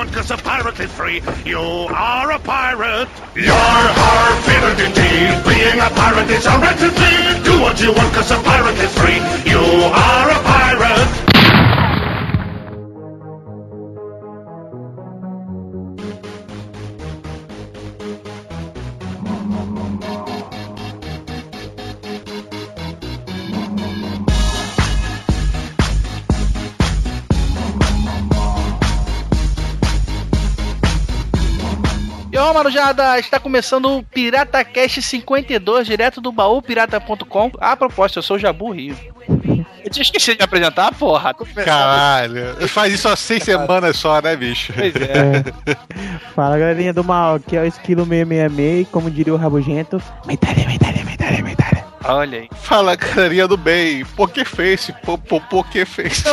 want cause a pirate is free. You are a pirate. You're our favorite indeed. Being a pirate is a wretched thing. Do what you want cause a pirate is free. You are a pirate. Marujada, está começando o Pirata Cast 52, direto do baúpirata.com. A propósito, eu sou o Jabu Rio. Eu tinha esquecido de me apresentar, porra. Caralho, faz isso há seis semanas só, né, bicho? Pois é. Fala galerinha do mal, aqui é o Esquilo 666, como diria o Rabugento. Metalha, metalha, metalha, metalha. Olha aí. Fala, galerinha do bem, Poké Face, po, po, Poké Face.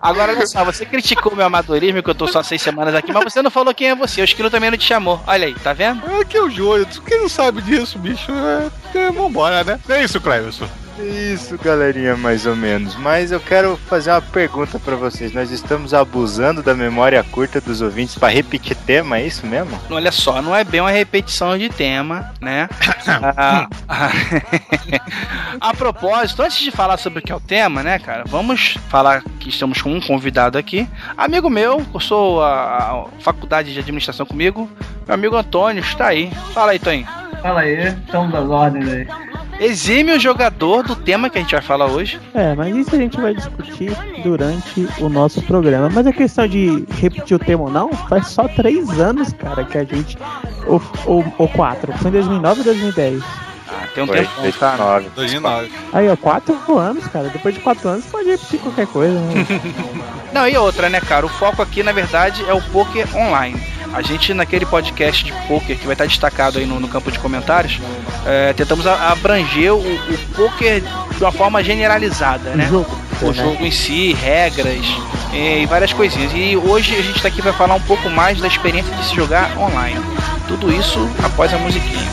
Agora, olha só, você criticou meu amadorismo, que eu tô só seis semanas aqui, mas você não falou quem é você. O Esquilo também não te chamou. Olha aí, tá vendo? É que é o Júlio, quem não sabe disso, bicho? É, é, vambora, né? É isso, Cleverson? Isso, galerinha, mais ou menos. Mas eu quero fazer uma pergunta pra vocês. Nós estamos abusando da memória curta dos ouvintes pra repetir tema, é isso mesmo? Olha só, não é bem uma repetição de tema, né? Ah, a propósito, antes de falar sobre o que é o tema, né, cara, vamos falar que estamos com um convidado aqui. Amigo meu, cursou a, a faculdade de administração comigo. Meu amigo Antônio está aí. Fala aí, Toninho. Fala aí, estamos das ordens aí. Exímio jogador do tema que a gente vai falar hoje. É, mas isso a gente vai discutir durante o nosso programa. Mas a questão de repetir o tema ou não, faz só três anos, cara, que a gente. Ou, ou, ou quatro. Foi em 2009 ou 2010? Ah, tem um Foi, tempo. 2009. 2009. Aí, ó, quatro anos, cara. Depois de quatro anos, pode repetir qualquer coisa. Né? Não, e outra, né, cara? O foco aqui, na verdade, é o poker online. A gente, naquele podcast de poker que vai estar destacado aí no, no campo de comentários, é, tentamos a- abranger o, o poker de uma forma generalizada, né? O jogo. O né? jogo em si, regras e várias coisinhas. E hoje a gente está aqui para falar um pouco mais da experiência de se jogar online. Tudo isso após a musiquinha.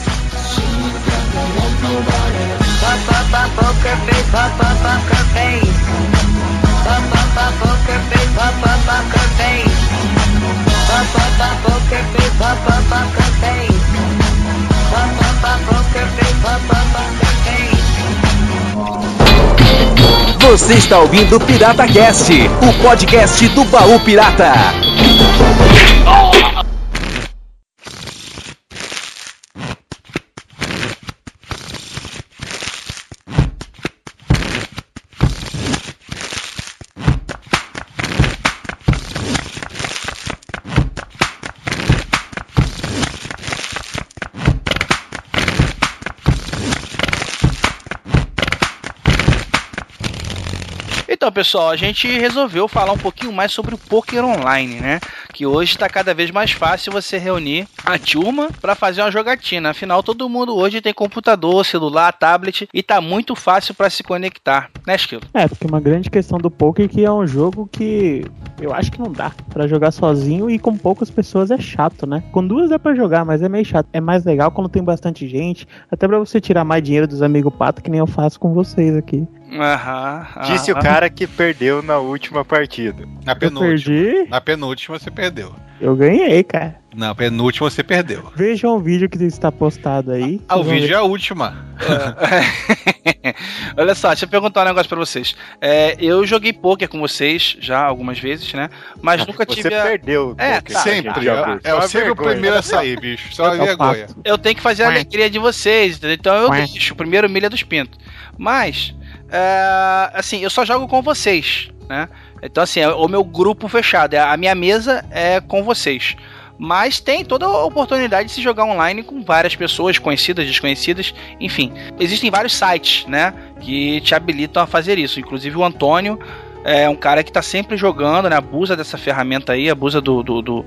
Você está ouvindo Pirata Cast, o podcast do Baú Pirata. Então, pessoal, a gente resolveu falar um pouquinho mais sobre o poker online, né? Que hoje está cada vez mais fácil você reunir a turma para fazer uma jogatina. Afinal, todo mundo hoje tem computador, celular, tablet e tá muito fácil para se conectar, né, Esquilo? É, porque uma grande questão do poker é que é um jogo que eu acho que não dá pra jogar sozinho e com poucas pessoas é chato, né? Com duas dá pra jogar, mas é meio chato. É mais legal quando tem bastante gente, até pra você tirar mais dinheiro dos amigos pato, que nem eu faço com vocês aqui. Aham. Disse o aham. cara que perdeu na última partida. Na Eu penúltima. perdi, Na penúltima você perdeu. eu ganhei, cara. Na penúltima você perdeu. Vejam o vídeo que está postado aí. Ah, o vídeo é a última. Olha só, deixa eu perguntar um negócio pra vocês. É, eu joguei poker com vocês já algumas vezes, né? Mas nunca Você tive a... perdeu. É, tá. Sempre. já É, é o Uma sempre o primeiro a sair, bicho. Isso é É vergonha. Eu tenho que fazer a alegria de vocês, entendeu? Então eu deixo o primeiro milha dos pintos. Mas, é, assim, eu só jogo com vocês, né? Então, assim, é o meu grupo fechado. é- A minha mesa é com vocês. Mas tem toda a oportunidade de se jogar online com várias pessoas, conhecidas, desconhecidas, enfim. Existem vários sites, né, que te habilitam a fazer isso. Inclusive o Antônio é um cara que tá sempre jogando, né, abusa dessa ferramenta aí, abusa do, do, do,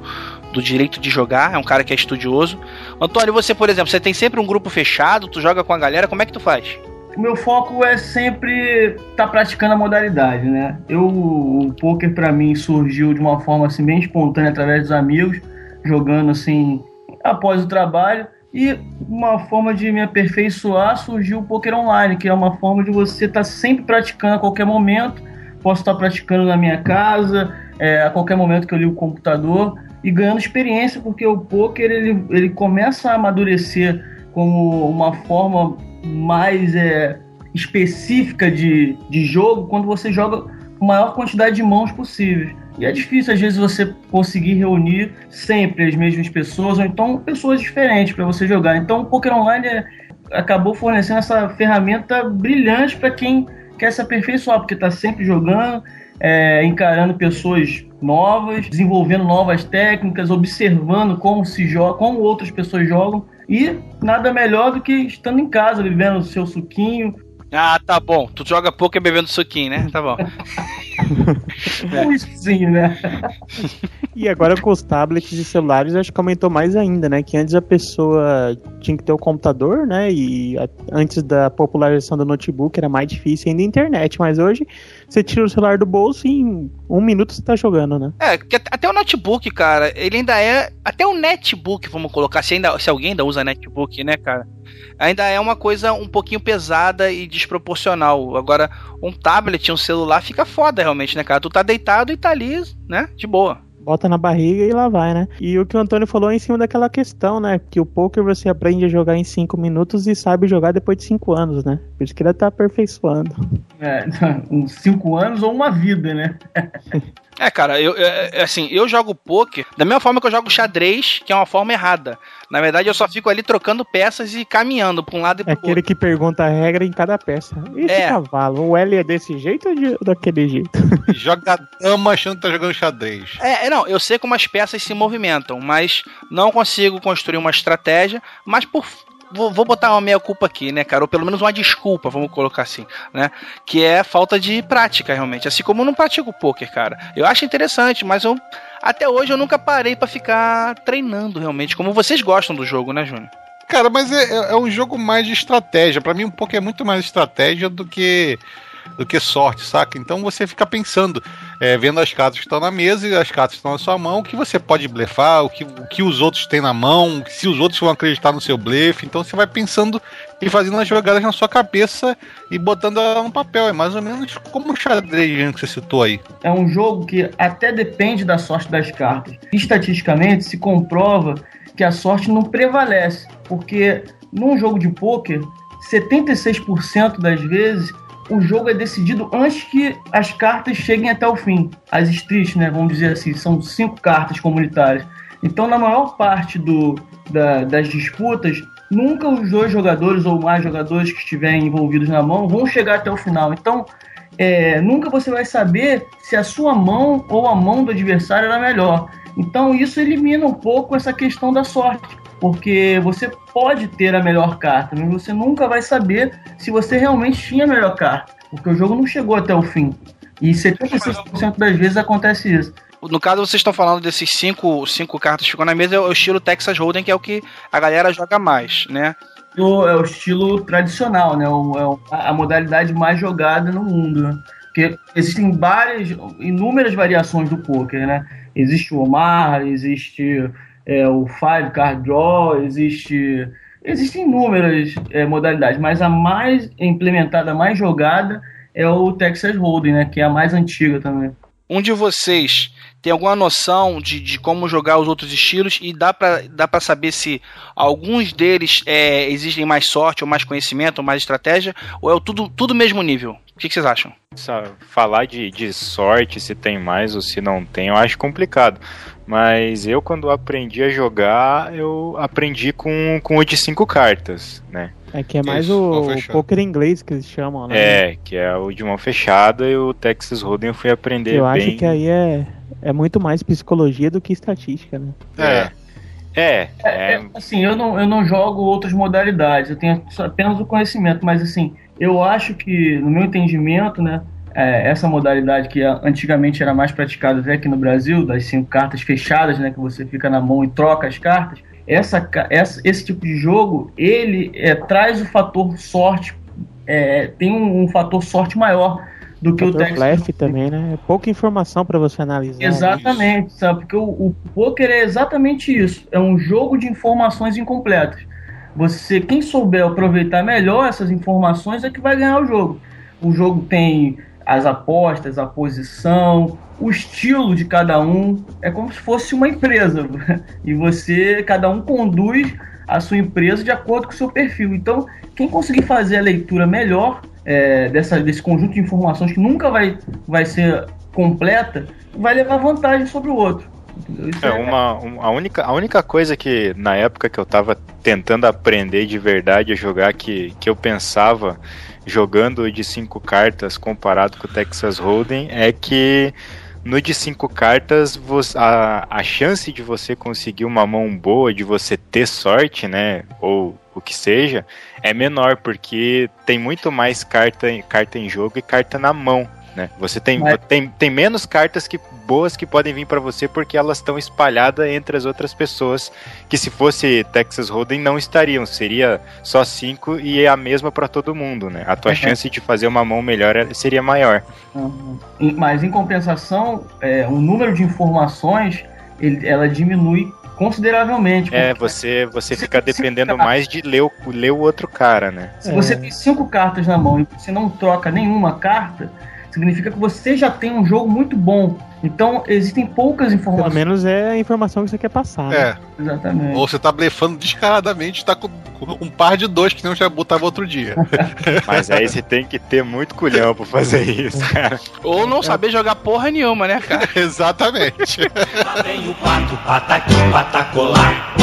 do direito de jogar, é um cara que é estudioso. Antônio, você, por exemplo, você tem sempre um grupo fechado, tu joga com a galera, como é que tu faz? O meu foco é sempre estar tá praticando a modalidade, né? Eu, o poker pra mim surgiu de uma forma assim bem espontânea através dos amigos, jogando assim após o trabalho e uma forma de me aperfeiçoar surgiu o poker online, que é uma forma de você estar sempre praticando a qualquer momento, posso estar praticando na minha casa, é, a qualquer momento que eu ligo o computador e ganhando experiência, porque o poker ele, ele começa a amadurecer como uma forma mais é, específica de, de jogo quando você joga maior quantidade de mãos possível. E é difícil, às vezes, você conseguir reunir sempre as mesmas pessoas, ou então pessoas diferentes para você jogar. Então, o Poker Online é, acabou fornecendo essa ferramenta brilhante para quem quer se aperfeiçoar, porque está sempre jogando, é, encarando pessoas novas, desenvolvendo novas técnicas, observando como se joga, como outras pessoas jogam. E nada melhor do que estando em casa, vivendo o seu suquinho, ah, tá bom. Tu joga poker bebendo suquinho, né? Tá bom. um whiskyzinho, né? E agora com os tablets e celulares, acho que aumentou mais ainda, né? Que antes a pessoa tinha que ter o computador, né? E a, antes da popularização do notebook era mais difícil ainda a internet. Mas hoje você tira o celular do bolso e em um minuto você tá jogando, né? É, até o notebook, cara, ele ainda é. Até o netbook, vamos colocar, se, ainda, se alguém ainda usa netbook, né, cara? Ainda é uma coisa um pouquinho pesada e desproporcional. Agora, um tablet, um celular fica foda realmente, né, cara? Tu tá deitado e tá ali, né? De boa bota na barriga e lá vai, né? E o que o Antônio falou é em cima daquela questão, né? Que o poker você aprende a jogar em 5 minutos e sabe jogar depois de 5 anos, né? Por isso que ele tá aperfeiçoando. É, uns 5 anos ou uma vida, né? É, cara, eu, é, assim, eu jogo poker da mesma forma que eu jogo xadrez, que é uma forma errada. Na verdade, eu só fico ali trocando peças e caminhando pra um lado e pro é aquele que pergunta a regra em cada peça. Esse é. cavalo, o L é desse jeito ou de, daquele jeito? Joga dama achando que tá jogando xadrez. É, é, não, eu sei como as peças se movimentam, mas não consigo construir uma estratégia, mas por Vou, vou, botar uma meia culpa aqui, né, cara? Ou pelo menos uma desculpa, vamos colocar assim, né? Que é falta de prática, realmente. Assim como eu não pratico poker, cara. Eu acho interessante, mas eu até hoje eu nunca parei para ficar treinando realmente, como vocês gostam do jogo, né, Júnior? Cara, mas é, é, é um jogo mais de estratégia. Para mim, um poker é muito mais estratégia do que do que sorte, saca? Então você fica pensando, é, vendo as cartas que estão na mesa e as cartas que estão na sua mão, o que você pode blefar, o que, o que os outros têm na mão, se os outros vão acreditar no seu blefe. Então você vai pensando e fazendo as jogadas na sua cabeça e botando ela no papel. É mais ou menos como o xadrez que você citou aí. É um jogo que até depende da sorte das cartas. Estatisticamente se comprova que a sorte não prevalece, porque num jogo de pôquer, 76% das vezes o jogo é decidido antes que as cartas cheguem até o fim. As streets, né, vamos dizer assim, são cinco cartas comunitárias. Então, na maior parte do, da, das disputas, nunca os dois jogadores ou mais jogadores que estiverem envolvidos na mão vão chegar até o final. Então, é, nunca você vai saber se a sua mão ou a mão do adversário era melhor. Então, isso elimina um pouco essa questão da sorte porque você pode ter a melhor carta, mas você nunca vai saber se você realmente tinha a melhor carta, porque o jogo não chegou até o fim. E 76% das vezes acontece isso. No caso, vocês estão falando desses cinco, cinco cartas que ficam na mesa, é o estilo Texas Hold'em, que é o que a galera joga mais, né? É o estilo tradicional, né? O, é a modalidade mais jogada no mundo, né? Porque existem várias, inúmeras variações do poker, né? Existe o Omar, existe é, o Five Card Draw, existe, existem inúmeras é, modalidades, mas a mais implementada, a mais jogada é o Texas Hold'em, né, que é a mais antiga também. Um de vocês tem alguma noção de, de como jogar os outros estilos e dá para dá pra saber se alguns deles é, exigem mais sorte, ou mais conhecimento, ou mais estratégia, ou é tudo, tudo mesmo nível? O que, que vocês acham? Falar de, de sorte, se tem mais ou se não tem, eu acho complicado. Mas eu, quando aprendi a jogar, eu aprendi com, com o de cinco cartas, né? É que é mais Isso, o, o poker inglês que eles chamam, né? É, que é o de mão fechada e o Texas Hold'em eu fui aprender eu bem... Eu acho que aí é, é muito mais psicologia do que estatística, né? É. É, é, é, Assim, eu não, eu não jogo outras modalidades, eu tenho apenas o conhecimento, mas assim, eu acho que, no meu entendimento, né, é, essa modalidade que antigamente era mais praticada até aqui no Brasil, das cinco cartas fechadas, né, que você fica na mão e troca as cartas, essa, essa esse tipo de jogo, ele é, traz o fator sorte, é, tem um, um, fator sorte maior do que o, o Texas. também, né? É pouca informação para você analisar. Exatamente, isso. sabe? Porque o, o poker é exatamente isso, é um jogo de informações incompletas. Você, quem souber aproveitar melhor essas informações é que vai ganhar o jogo. O jogo tem as apostas, a posição, o estilo de cada um. É como se fosse uma empresa. E você, cada um conduz a sua empresa de acordo com o seu perfil. Então, quem conseguir fazer a leitura melhor é, dessa, desse conjunto de informações que nunca vai, vai ser completa, vai levar vantagem sobre o outro. É, uma, uma, a, única, a única coisa que na época que eu tava tentando aprender de verdade a jogar que, que eu pensava jogando de cinco cartas comparado com o Texas Hold'em é que no de cinco cartas a, a chance de você conseguir uma mão boa, de você ter sorte, né, ou o que seja, é menor porque tem muito mais carta, carta em jogo e carta na mão né? Você tem, Mas... tem, tem menos cartas que boas que podem vir para você porque elas estão espalhadas entre as outras pessoas que se fosse Texas Hold'em não estariam, seria só cinco e é a mesma para todo mundo, né? A tua uhum. chance de fazer uma mão melhor é, seria maior. Uhum. Mas em compensação, é, o número de informações ele, ela diminui consideravelmente. É, você, você fica dependendo mais de ler o, ler o outro cara, né? Se é. você tem cinco cartas na mão e você não troca nenhuma carta, significa que você já tem um jogo muito bom. Então, existem poucas informações. Pelo menos é a informação que você quer passar. É. Né? Exatamente. Ou você tá blefando descaradamente, tá com, um par de dois que não já botava outro dia. Mas aí você tem que ter muito culhão pra fazer isso, cara. Ou não saber jogar porra nenhuma, né, cara? Exatamente. Lá vem o pato, pataqui, patacolar.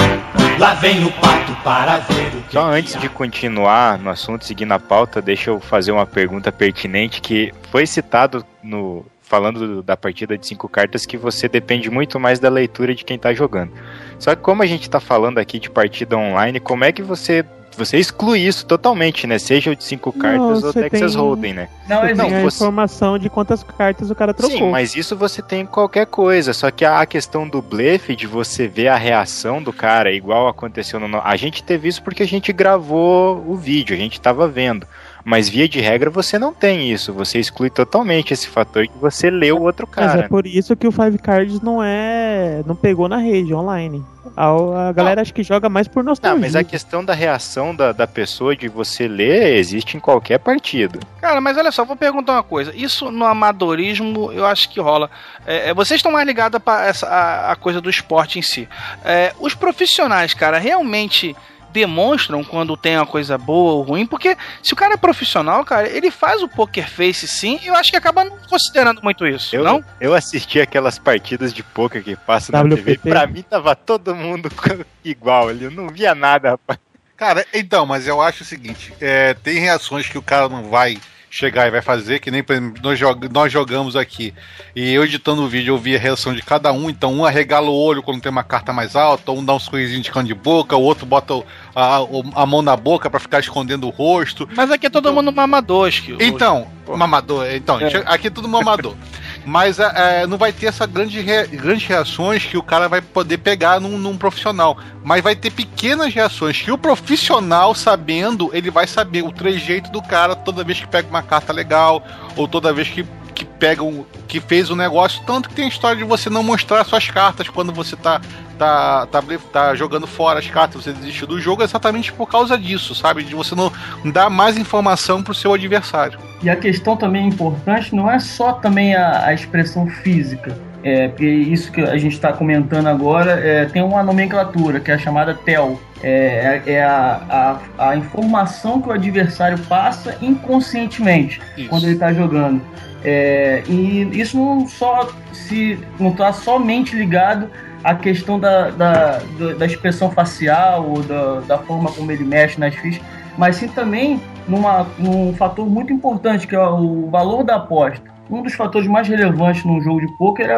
Lá vem o pato para ver o que. Só antes de continuar no assunto, seguindo a pauta, deixa eu fazer uma pergunta pertinente que foi citado no falando da partida de cinco cartas que você depende muito mais da leitura de quem está jogando. Só que como a gente está falando aqui de partida online, como é que você você exclui isso totalmente, né? Seja o de cinco cartas não, ou Texas tem... Hold'em, né? Não, você não, tem a você... informação de quantas cartas o cara trocou. Sim, mas isso você tem em qualquer coisa. Só que a questão do blefe, de você ver a reação do cara, igual aconteceu no... A gente teve isso porque a gente gravou o vídeo, a gente tava vendo. Mas via de regra você não tem isso. Você exclui totalmente esse fator que você lê o outro cara. Mas é por isso que o Five Cards não é. não pegou na rede online. A, a galera não. acho que joga mais por nostalgia. Não, mas a questão da reação da, da pessoa de você ler existe em qualquer partido. Cara, mas olha só, vou perguntar uma coisa. Isso no amadorismo eu acho que rola. É, é vocês estão mais ligados para a, a coisa do esporte em si. É, os profissionais, cara, realmente demonstram quando tem uma coisa boa ou ruim, porque se o cara é profissional, cara, ele faz o poker face sim, e eu acho que acaba não considerando muito isso, eu, não? Eu assisti aquelas partidas de poker que passam na WPT. TV, pra mim tava todo mundo igual ali, eu não via nada, rapaz. Cara, então, mas eu acho o seguinte, é, tem reações que o cara não vai chegar e vai fazer, que nem nós, jog nós jogamos aqui. E eu editando o vídeo, eu vi a reação de cada um. Então, um arregala o olho quando tem uma carta mais alta, um dá uns coisinhos de cano de boca, o outro bota a, a mão na boca para ficar escondendo o rosto. Mas aqui é todo então, mundo mamador, acho que. Então, mamador. Então, é. aqui é tudo mamador. mas é, é, não vai ter essa grande re, grandes reações que o cara vai poder pegar num, num, profissional. Mas vai ter pequenas reações que o profissional, sabendo, ele vai saber o trejeito do cara toda vez que pega uma carta legal, ou toda vez que, que pega um. que fez um negócio. Tanto que tem a história de você não mostrar suas cartas quando você tá tá, tá, tá jogando fora as cartas, você desistiu do jogo exatamente por causa disso, sabe? De você não dar mais informação pro seu adversário. E a questão também importante não é só também a, a expressão física. É, porque isso que a gente está comentando agora é, tem uma nomenclatura que é a chamada TEL. É, é, é a, a, a, informação que o adversário passa inconscientemente isso. quando ele está jogando. É, e isso não só se não está somente ligado a questão da, da, da expressão facial ou da, da forma como ele mexe nas fichas, mas sim também numa, num fator muito importante, que é o valor da aposta. Um dos fatores mais relevantes num jogo de poker é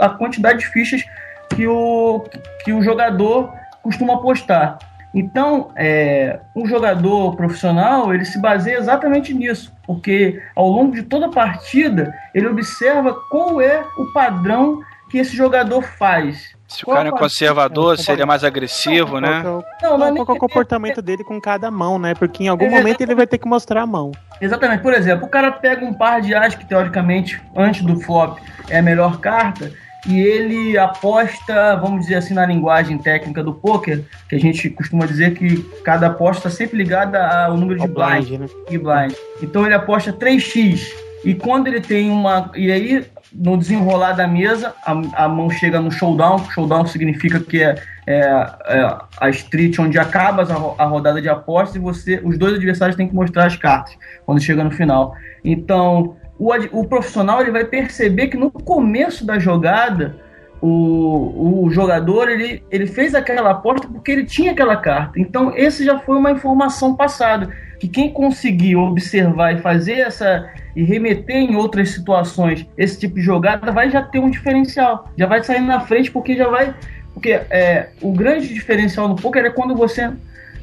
a quantidade de fichas que o, que o jogador costuma apostar. Então, é, um jogador profissional ele se baseia exatamente nisso, porque ao longo de toda a partida ele observa qual é o padrão que esse jogador faz. Se o cara é conservador, seria mais agressivo, né? Qual, é o, não, não, qual é o comportamento dele com cada mão, né? Porque em algum momento ele vai ter que mostrar a mão. Exatamente. Por exemplo, o cara pega um par de as que teoricamente, antes do flop, é a melhor carta, e ele aposta, vamos dizer assim, na linguagem técnica do poker, que a gente costuma dizer que cada aposta está sempre ligada ao número de blind, blind, né? e blind. Então ele aposta 3x E quando ele tem uma. E aí, no desenrolar da mesa, a, a mão chega no showdown. Showdown significa que é, é, é a street onde acaba a, a, rodada de apostas e você, os dois adversários têm que mostrar as cartas quando chega no final. Então, o, o profissional ele vai perceber que no começo da jogada o, o jogador ele, ele fez aquela aposta porque ele tinha aquela carta. Então, esse já foi uma informação passada. Que quem conseguir observar e fazer essa. e remeter em outras situações esse tipo de jogada vai já ter um diferencial. Já vai sair na frente porque já vai. Porque é, o grande diferencial no poker é quando você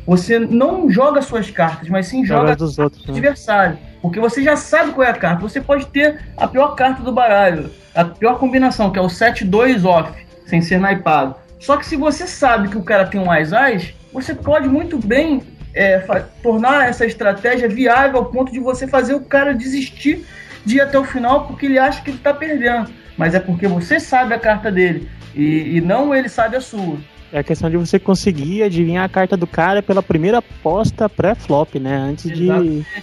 você não joga suas cartas, mas sim joga, dos outros, né? adversário. Porque você já sabe qual é a carta. Você pode ter a pior carta do baralho, a pior combinação, que é o 7-2 off, sem ser naipado. Só que se você sabe que o cara tem um as-as, você pode muito bem é, tornar essa estratégia viável ao ponto de você fazer o cara desistir de ir até o final porque ele acha que ele está perdendo. Mas é porque você sabe a carta dele e, e não ele sabe a sua. É a questão de você conseguir adivinhar a carta do cara pela primeira aposta pré-flop, né? Antes de,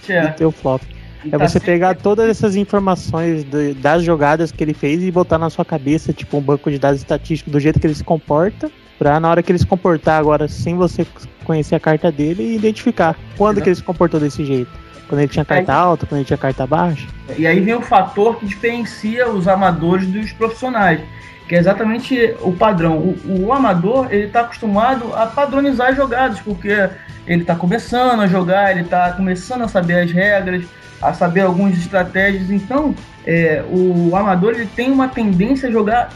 é. de, ter o flop. E é tá você sempre... pegar todas essas informações de, das jogadas que ele fez e botar na sua cabeça, tipo, um banco de dados estatístico do jeito que ele se comporta, pra na hora que ele se comportar agora, sem você conhecer a carta dele, identificar quando Exato. que ele se comportou desse jeito. Quando ele tinha carta aí, alta, quando ele tinha carta baixa. E aí vem o fator que diferencia os amadores dos profissionais que é exatamente o padrão. O, o amador ele está acostumado a padronizar jogadas, porque ele está começando a jogar, ele está começando a saber as regras, a saber algumas estratégias. Então, é, o amador ele tem uma tendência a jogar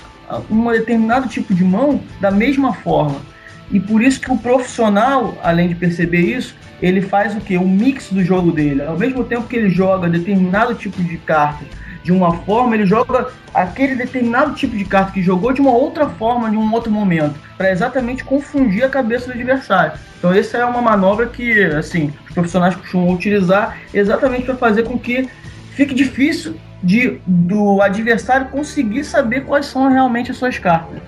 um determinado tipo de mão da mesma forma. E por isso que o profissional, além de perceber isso, ele faz o que? Um mix do jogo dele. Ao mesmo tempo que ele joga determinado tipo de cartas de uma forma, ele joga aquele determinado tipo de carta que jogou de uma outra forma, em um outro momento, para exatamente confundir a cabeça do adversário. Então, essa é uma manobra que, assim, os profissionais costumam utilizar exatamente para fazer com que fique difícil de, do adversário conseguir saber quais são realmente as suas cartas.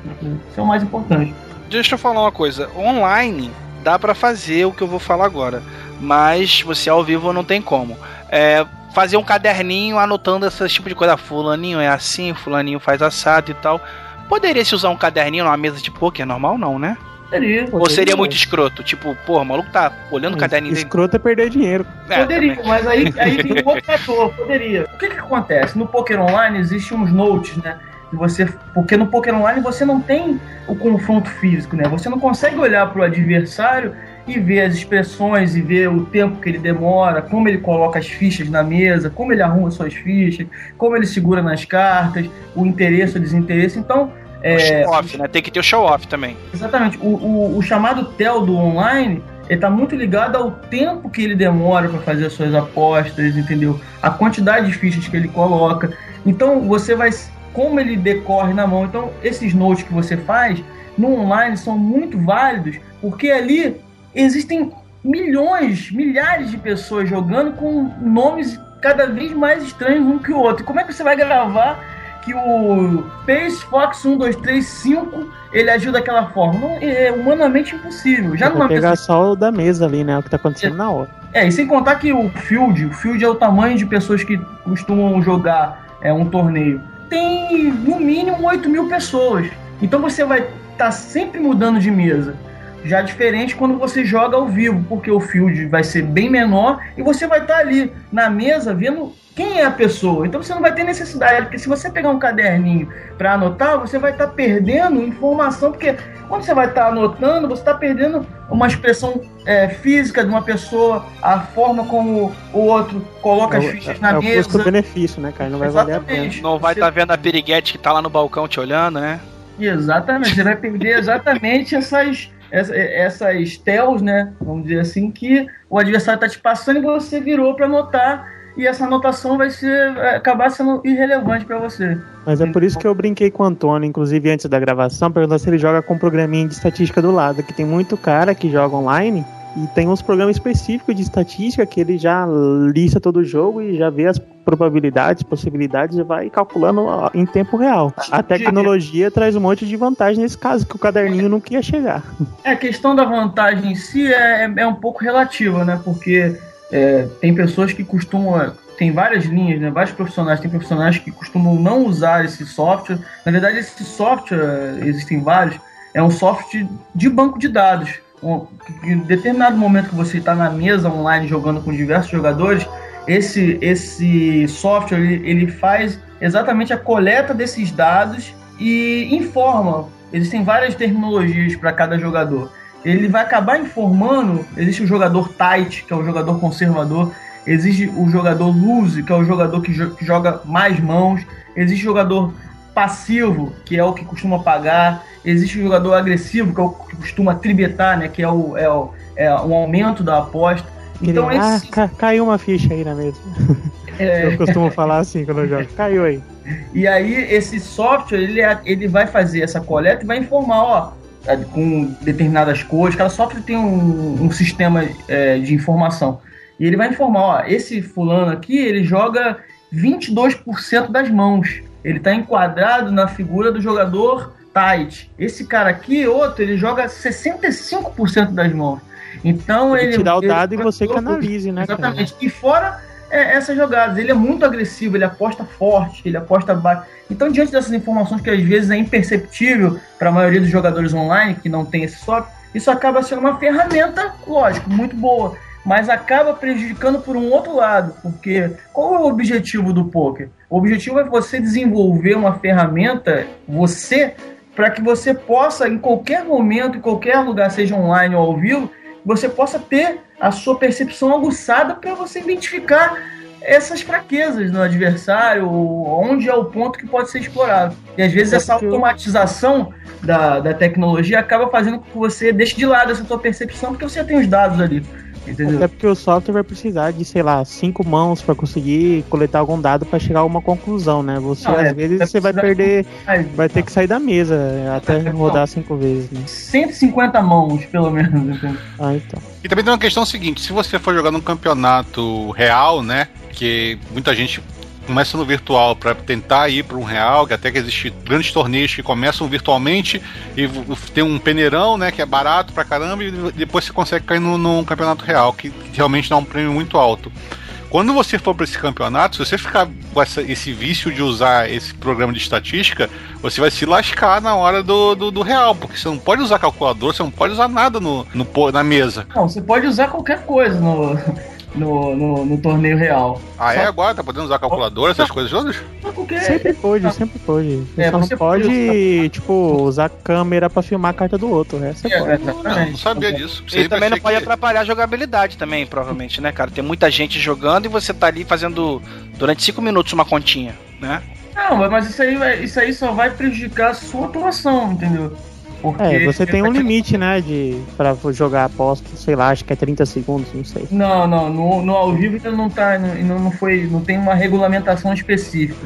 Isso é o mais importante. Deixa eu falar uma coisa. Online dá para fazer o que eu vou falar agora, mas você ao vivo não tem como. É, fazer um caderninho anotando esse tipo de coisa. Fulaninho é assim, fulaninho faz assado e tal. Poderia se usar um caderninho numa mesa de poker normal, não, né? Poderia. Ou seria muito escroto? Tipo, porra, o maluco tá olhando o caderninho dele. Escroto é perder dinheiro. É, poderia, também. mas aí, aí tem um outro fator, poderia. O que que acontece? No poker online existem uns notes, né? você porque no poker online você não tem o confronto físico, né? Você não consegue olhar para o adversário e ver as expressões e ver o tempo que ele demora, como ele coloca as fichas na mesa, como ele arruma suas fichas, como ele segura nas cartas, o interesse ou desinteresse. Então. É, show off, né? Tem que ter o show off também. Exatamente. O, o, o chamado TEL do online está muito ligado ao tempo que ele demora para fazer as suas apostas, entendeu? A quantidade de fichas que ele coloca. Então você vai. Como ele decorre na mão. Então, esses notes que você faz no online são muito válidos, porque ali existem milhões, milhares de pessoas jogando com nomes cada vez mais estranhos um que o outro. Como é que você vai gravar que o Pace Fox 1235 ele agiu daquela forma? Não, é humanamente impossível. Já não pegar pessoa... só o da mesa ali, né? O que tá acontecendo é, na hora. É, e sem contar que o field, o field é o tamanho de pessoas que costumam jogar é, um torneio. Tem no mínimo 8 mil pessoas. Então você vai estar tá sempre mudando de mesa. Já diferente quando você joga ao vivo, porque o field vai ser bem menor e você vai estar ali na mesa vendo quem é a pessoa. Então você não vai ter necessidade, porque se você pegar um caderninho para anotar, você vai estar perdendo informação, porque quando você vai estar anotando, você está perdendo uma expressão é, física de uma pessoa, a forma como o outro coloca é, as fichas é, na é mesa. É o custo-benefício, né, cara? Não vai Exatamente. valer a pena. Não vai estar tá vendo a piriguete que está lá no balcão te olhando, né? Exatamente, você vai perder exatamente essas essas tells, né? Vamos dizer assim, que o adversário está te passando e você virou para anotar e essa anotação vai ser acabar sendo irrelevante para você. Mas é por isso que eu brinquei com o Antônio, inclusive antes da gravação, perguntando se ele joga com um programinha de estatística do lado, que tem muito cara que joga online e tem uns programas específicos de estatística que ele já lista todo o jogo e já vê as probabilidades, possibilidades e vai calculando em tempo real. A tecnologia traz um monte de vantagem nesse caso, que o caderninho não queria chegar. É, a questão da vantagem em si é, é um pouco relativa, né? Porque é, tem pessoas que costumam tem várias linhas, né? Vários profissionais. Tem profissionais que costumam não usar esse software. Na verdade, esse software, existem vários, é um software de banco de dados. Em determinado momento que você está na mesa online jogando com diversos jogadores, esse, esse software ele, ele faz exatamente a coleta desses dados e informa. Existem várias terminologias para cada jogador. Ele vai acabar informando. Existe o jogador tight, que é o jogador conservador. Existe o jogador loose, que é o jogador que, jo que joga mais mãos. Existe o jogador passivo, que é o que costuma pagar. Existe o jogador agressivo, que é o que costuma tribetar, né? Que é o, é o, é o aumento da aposta. Então, ah, esse... ca caiu uma ficha aí na mesa. É... Eu costumo falar assim quando eu jogo. Caiu aí. E aí, esse software, ele, é, ele vai fazer essa coleta e vai informar, ó, com determinadas cores. Cada software tem um, um sistema é, de informação. E ele vai informar, ó, esse fulano aqui, ele joga 22% das mãos. Ele está enquadrado na figura do jogador tight. Esse cara aqui, outro, ele joga 65% das mãos. Então ele. ele tirar o dado e você que analise, né? Exatamente. Cara? E fora é, essas jogadas, ele é muito agressivo, ele aposta forte, ele aposta baixo. Então, diante dessas informações que às vezes é imperceptível para a maioria dos jogadores online que não tem esse software, isso acaba sendo uma ferramenta, lógico, muito boa, mas acaba prejudicando por um outro lado, porque qual é o objetivo do poker? O objetivo é você desenvolver uma ferramenta, você, para que você possa, em qualquer momento, em qualquer lugar, seja online ou ao vivo, você possa ter a sua percepção aguçada para você identificar essas fraquezas no adversário, onde é o ponto que pode ser explorado. E às vezes essa automatização da, da tecnologia acaba fazendo com que você deixe de lado essa sua percepção, porque você tem os dados ali. Entendeu? Até porque o software vai precisar de, sei lá, cinco mãos para conseguir coletar algum dado para chegar a uma conclusão, né? Você, não, às é, vezes, você vai perder, vai ter que sair da mesa até rodar cinco vezes. Né? 150 mãos, pelo menos. Entendeu? Ah, então. E também tem uma questão seguinte: se você for jogar num campeonato real, né? Que muita gente começa no virtual para tentar ir para um real, que até que existe grandes torneios que começam virtualmente e tem um peneirão, né, que é barato pra caramba e depois você consegue cair no, num campeonato real, que realmente dá um prêmio muito alto. Quando você for para esse campeonato, se você ficar com essa, esse vício de usar esse programa de estatística, você vai se lascar na hora do, do, do, real, porque você não pode usar calculador, você não pode usar nada no, no na mesa. Não, você pode usar qualquer coisa no, no, no, no torneio real. Ah, é Só... é agora? Tá podendo usar calculadora, essas coisas todas? Porque... Sempre pode, sempre pode. Você é, só não pode, usar... tipo, usar câmera pra filmar a carta do outro. Essa é, é, não, não, sabia disso. E também não pode que... atrapalhar a jogabilidade também, provavelmente, né, cara? Tem muita gente jogando e você tá ali fazendo durante 5 minutos uma continha, né? Não, mas isso aí, isso aí só vai prejudicar a sua atuação, entendeu? Porque é, você tem um limite, né, de para jogar aposta, sei lá, acho que é 30 segundos, não sei. Não, não, no, no ao vivo ainda não tá, não, não foi, não tem uma regulamentação específica.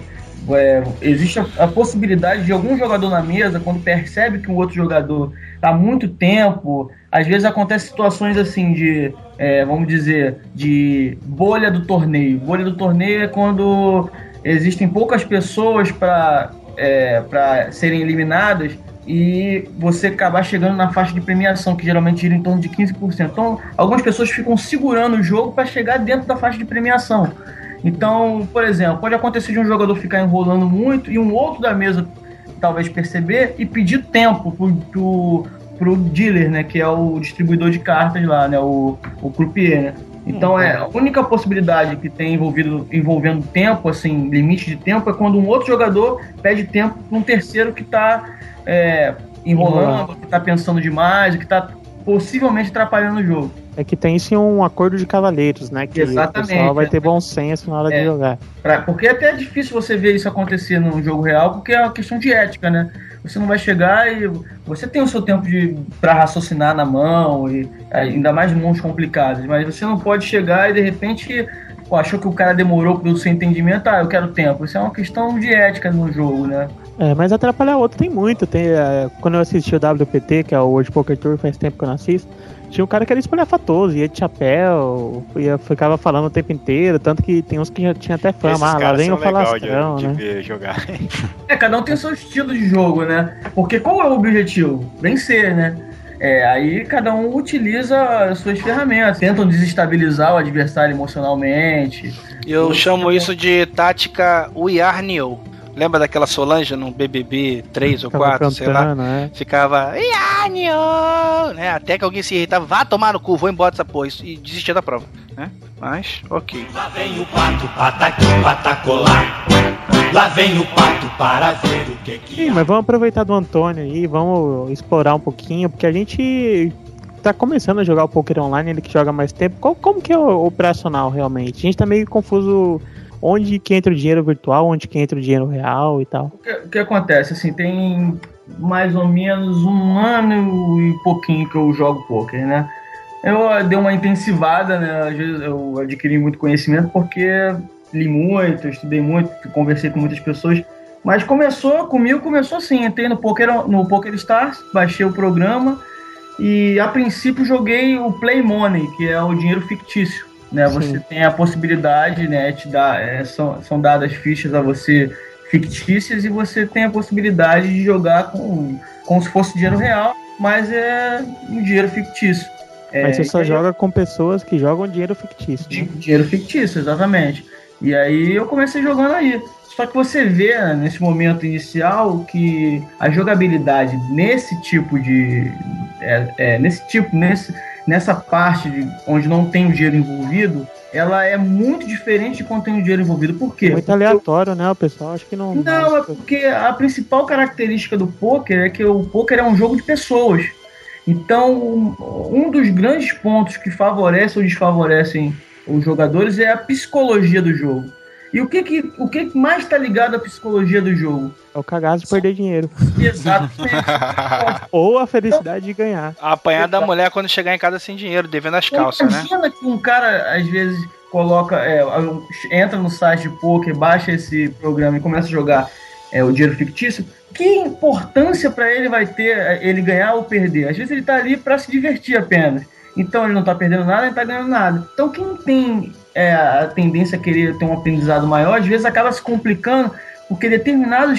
É, existe a, a, possibilidade de algum jogador na mesa, quando percebe que o outro jogador está muito tempo, às vezes acontece situações assim de, é, vamos dizer, de bolha do torneio. Bolha do torneio é quando existem poucas pessoas para é, serem eliminadas e você acabar chegando na faixa de premiação, que geralmente gira em torno de 15%. Então, algumas pessoas ficam segurando o jogo para chegar dentro da faixa de premiação. Então, por exemplo, pode acontecer de um jogador ficar enrolando muito e um outro da mesa talvez perceber e pedir tempo pro, pro, dealer, né, que é o distribuidor de cartas lá, né, o, o croupier, né. Então é a única possibilidade que tem envolvido envolvendo tempo, assim, limite de tempo, é quando um outro jogador pede tempo para um terceiro que está é, enrolando, que tá pensando demais, que tá possivelmente atrapalhando o jogo. É que tem sim um acordo de cavaleiros, né? Que Exatamente, o pessoal vai ter bom senso na hora é, de jogar. Pra, porque é até difícil você ver isso acontecer num jogo real, porque é uma questão de ética, né? Você não vai chegar e você tem o seu tempo de para raciocinar na mão e ainda mais mãos complicadas, mas você não pode chegar e de repente pô, achou que o cara demorou pelo seu entendimento, ah, eu quero tempo. Isso é uma questão de ética no jogo, né? É, mas atrapalhar outro tem muito. Tem, é, quando eu assisti o WPT, que é o World Poker Tour, faz tempo que eu não assisto, tinha um cara que era espalhafatoso, ia de chapéu, ia, ficava falando o tempo inteiro, tanto que tem uns que já tinha até fama, ah, lá vem o falastrão, de, né? jogar. é, cada um tem o seu estilo de jogo, né? Porque qual é o objetivo? Vencer, né? É, aí cada um utiliza as suas ferramentas, tentam desestabilizar o adversário emocionalmente. Eu chamo isso de tática We Are Neo. Lembra daquela Solange no BBB 3 ou 4, sei lá? cantando, é. Ficava Neo, né? Até que alguém se irritava, vá tomar no cu, vou embora dessa porra, e desistia da prova, né? Mas, ok. Lá vem o pato, pataqui, patacolar. Lá vem o pato para ver o que que Sim, mas vamos aproveitar do Antônio aí, vamos explorar um pouquinho, porque a gente tá começando a jogar o poker online, ele que joga mais tempo. Qual, como que é o operacional realmente? A gente tá meio confuso onde que entra o dinheiro virtual, onde que entra o dinheiro real e tal. O que, o que acontece? Assim, tem mais ou menos um ano e pouquinho que eu jogo poker, né? Eu eh, dei uma intensivada, né? Eu adquiri muito conhecimento porque li muito, estudei muito, conversei com muitas pessoas. Mas começou, comigo começou assim, entrei no Poker, no Poker Stars, baixei o programa e a princípio joguei o Play Money, que é o dinheiro fictício. Né? Sim. Você tem a possibilidade, né, te dar, é, são, são dadas fichas a você fictícias e você tem a possibilidade de jogar com, como se fosse dinheiro real, mas é um dinheiro fictício. É, Mas você só joga com pessoas que jogam dinheiro fictício. Né? dinheiro fictício, exatamente. E aí eu comecei jogando aí. Só que você vê né, nesse momento inicial que a jogabilidade nesse tipo de. é, é, nesse tipo, nesse, nessa parte de, onde não tem o dinheiro envolvido, ela é muito diferente de quando tem o dinheiro envolvido. Por quê? Muito aleatório, né? O pessoal acho que não. Não, é porque a principal característica do poker é que o poker é um jogo de pessoas. Então, um dos grandes pontos que favorece ou desfavorecem os jogadores é a psicologia do jogo. E o que, que, o que mais está ligado à psicologia do jogo? É o cagaço de perder dinheiro. Exatamente. Ou a felicidade de ganhar. Apanhar da mulher quando chegar em casa sem dinheiro, devendo as calças, né? Imagina que um cara, às vezes, coloca, é, entra no site de poker, baixa esse programa e começa a jogar é, o dinheiro fictício. Que importância para ele vai ter é, ele ganhar ou perder? Às vezes ele tá ali para se divertir apenas. Então ele não tá perdendo nada, ele tá ganhando nada. Então quem tem é, a tendência a querer ter um aprendizado maior, às vezes acaba se complicando, porque determinado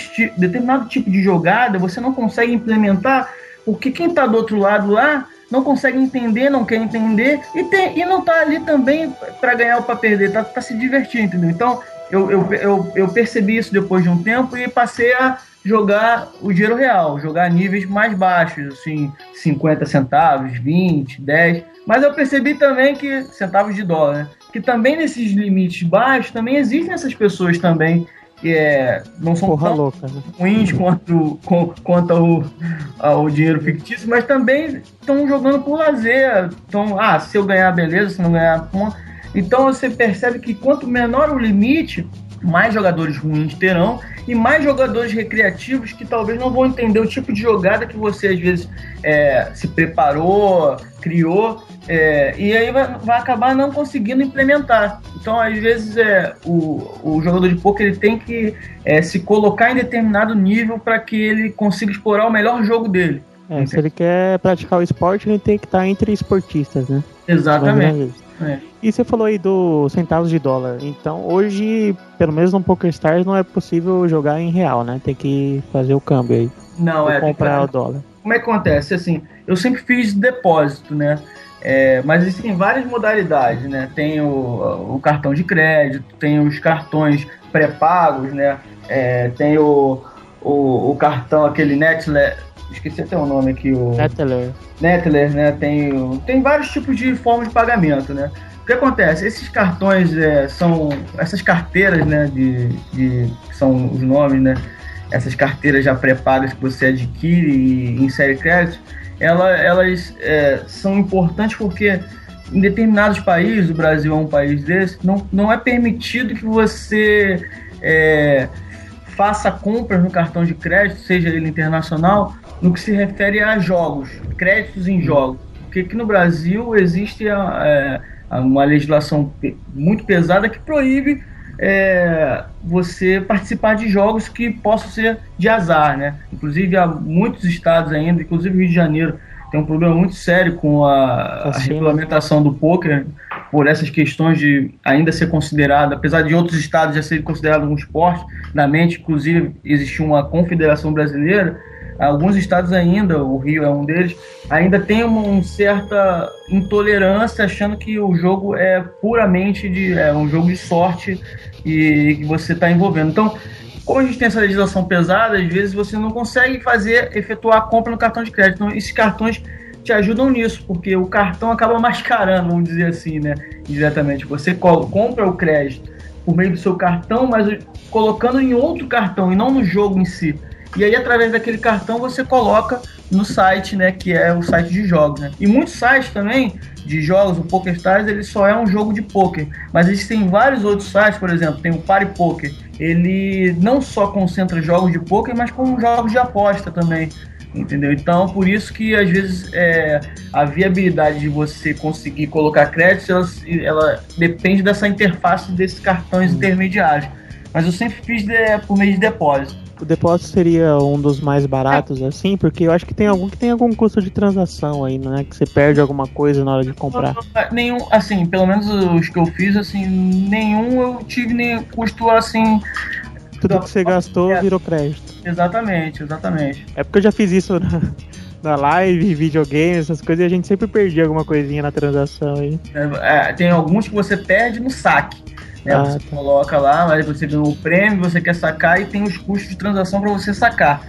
tipo de jogada você não consegue implementar, porque quem tá do outro lado lá não consegue entender, não quer entender e, tem, e não tá ali também para ganhar ou para perder, tá, tá se divertindo, entendeu? Então eu, eu, eu, eu percebi isso depois de um tempo e passei a jogar o dinheiro real, jogar níveis mais baixos, assim, 50 centavos, 20, 10. Mas eu percebi também que, centavos de dólar, né? Que também nesses limites baixos também existem essas pessoas também que é, não são Porra tão louca, né? ruins quanto, com- quanto ao, ao dinheiro fictício, mas também estão jogando por lazer. Então, ah, se eu ganhar, beleza, se não ganhar. Então você percebe que quanto menor o limite, mais jogadores ruins terão e mais jogadores recreativos que talvez não vão entender o tipo de jogada que você às vezes é, se preparou, criou, é, e aí vai, vai acabar não conseguindo implementar. Então, às vezes, é, o, o jogador de poker ele tem que é, se colocar em determinado nível para que ele consiga explorar o melhor jogo dele. É, se ele quer praticar o esporte, ele tem que estar entre esportistas, né? Exatamente. É. E você falou aí do centavos de dólar. Então, hoje, pelo menos no PokerStars, não é possível jogar em real, né? Tem que fazer o câmbio aí. Não, é. que comprar fazer- o dólar. Como é que acontece? Assim, eu sempre fiz depósito, né? É, mas existem várias modalidades, né? Tem o, o cartão de crédito, tem os cartões pré-pagos, né? É, tem o, o, o cartão, aquele Netler, esqueci até o nome aqui, o Neteler. Netler, né? Tem, tem vários tipos de formas de pagamento, né? O que acontece? Esses cartões é, são essas carteiras, né? De, de que são os nomes, né? Essas carteiras já pré-pagas que você adquire e insere crédito, ela, elas é, são importantes porque em determinados países, o Brasil é um país desse, não, não é permitido que você é, faça compras no cartão de crédito, seja ele internacional, no que se refere a jogos, créditos em jogos. Porque aqui no Brasil existe a, é, uma legislação muito pesada que proíbe é, você participar de jogos que possam ser de azar, né? Inclusive há muitos estados ainda, inclusive o Rio de Janeiro, tem um problema muito sério com a, a Cassino. regulamentação do poker por essas questões de ainda ser considerado, apesar de outros estados já serem considerados um esporte, na mente, inclusive existe uma confederação brasileira, alguns estados ainda, o Rio é um deles, ainda tem uma, uma certa intolerância, achando que o jogo é puramente de é um jogo de sorte e que você está envolvendo. Então, como a gente tem essa legislação pesada, às vezes você não consegue fazer, efetuar a compra no cartão de crédito. Então, esses cartões te ajudam nisso, porque o cartão acaba mascarando, vamos dizer assim, né? Indiretamente. Você compra o crédito por meio do seu cartão, mas colocando em outro cartão e não no jogo em si. E aí, através daquele cartão, você coloca no site, né? Que é o site de jogos, né? E muitos sites também de jogos, o PokerStars, ele só é um jogo de poker. Mas existem vários outros sites, por exemplo, tem o Party Poker. Ele não só concentra jogos de poker, mas com jogos de aposta também entendeu? Então, por isso que às vezes é, a viabilidade de você conseguir colocar créditos, ela, ela depende dessa interface desses cartões intermediários. Mas eu sempre fiz de, por meio de depósito. O depósito seria um dos mais baratos, é. assim, porque eu acho que tem algum que tem algum custo de transação aí, né? Que você perde alguma coisa na hora de comprar. Nenhum, assim, pelo menos os que eu fiz, assim, nenhum eu tive nem custo assim tudo que você gastou virou crédito. Exatamente, exatamente. É porque eu já fiz isso na, na live, videogame, essas coisas, e a gente sempre perdia alguma coisinha na transação aí. É, é, tem alguns que você perde no saque. Né? Ah, você tá. coloca lá, mas você ganhou o prêmio, você quer sacar e tem os custos de transação para você sacar.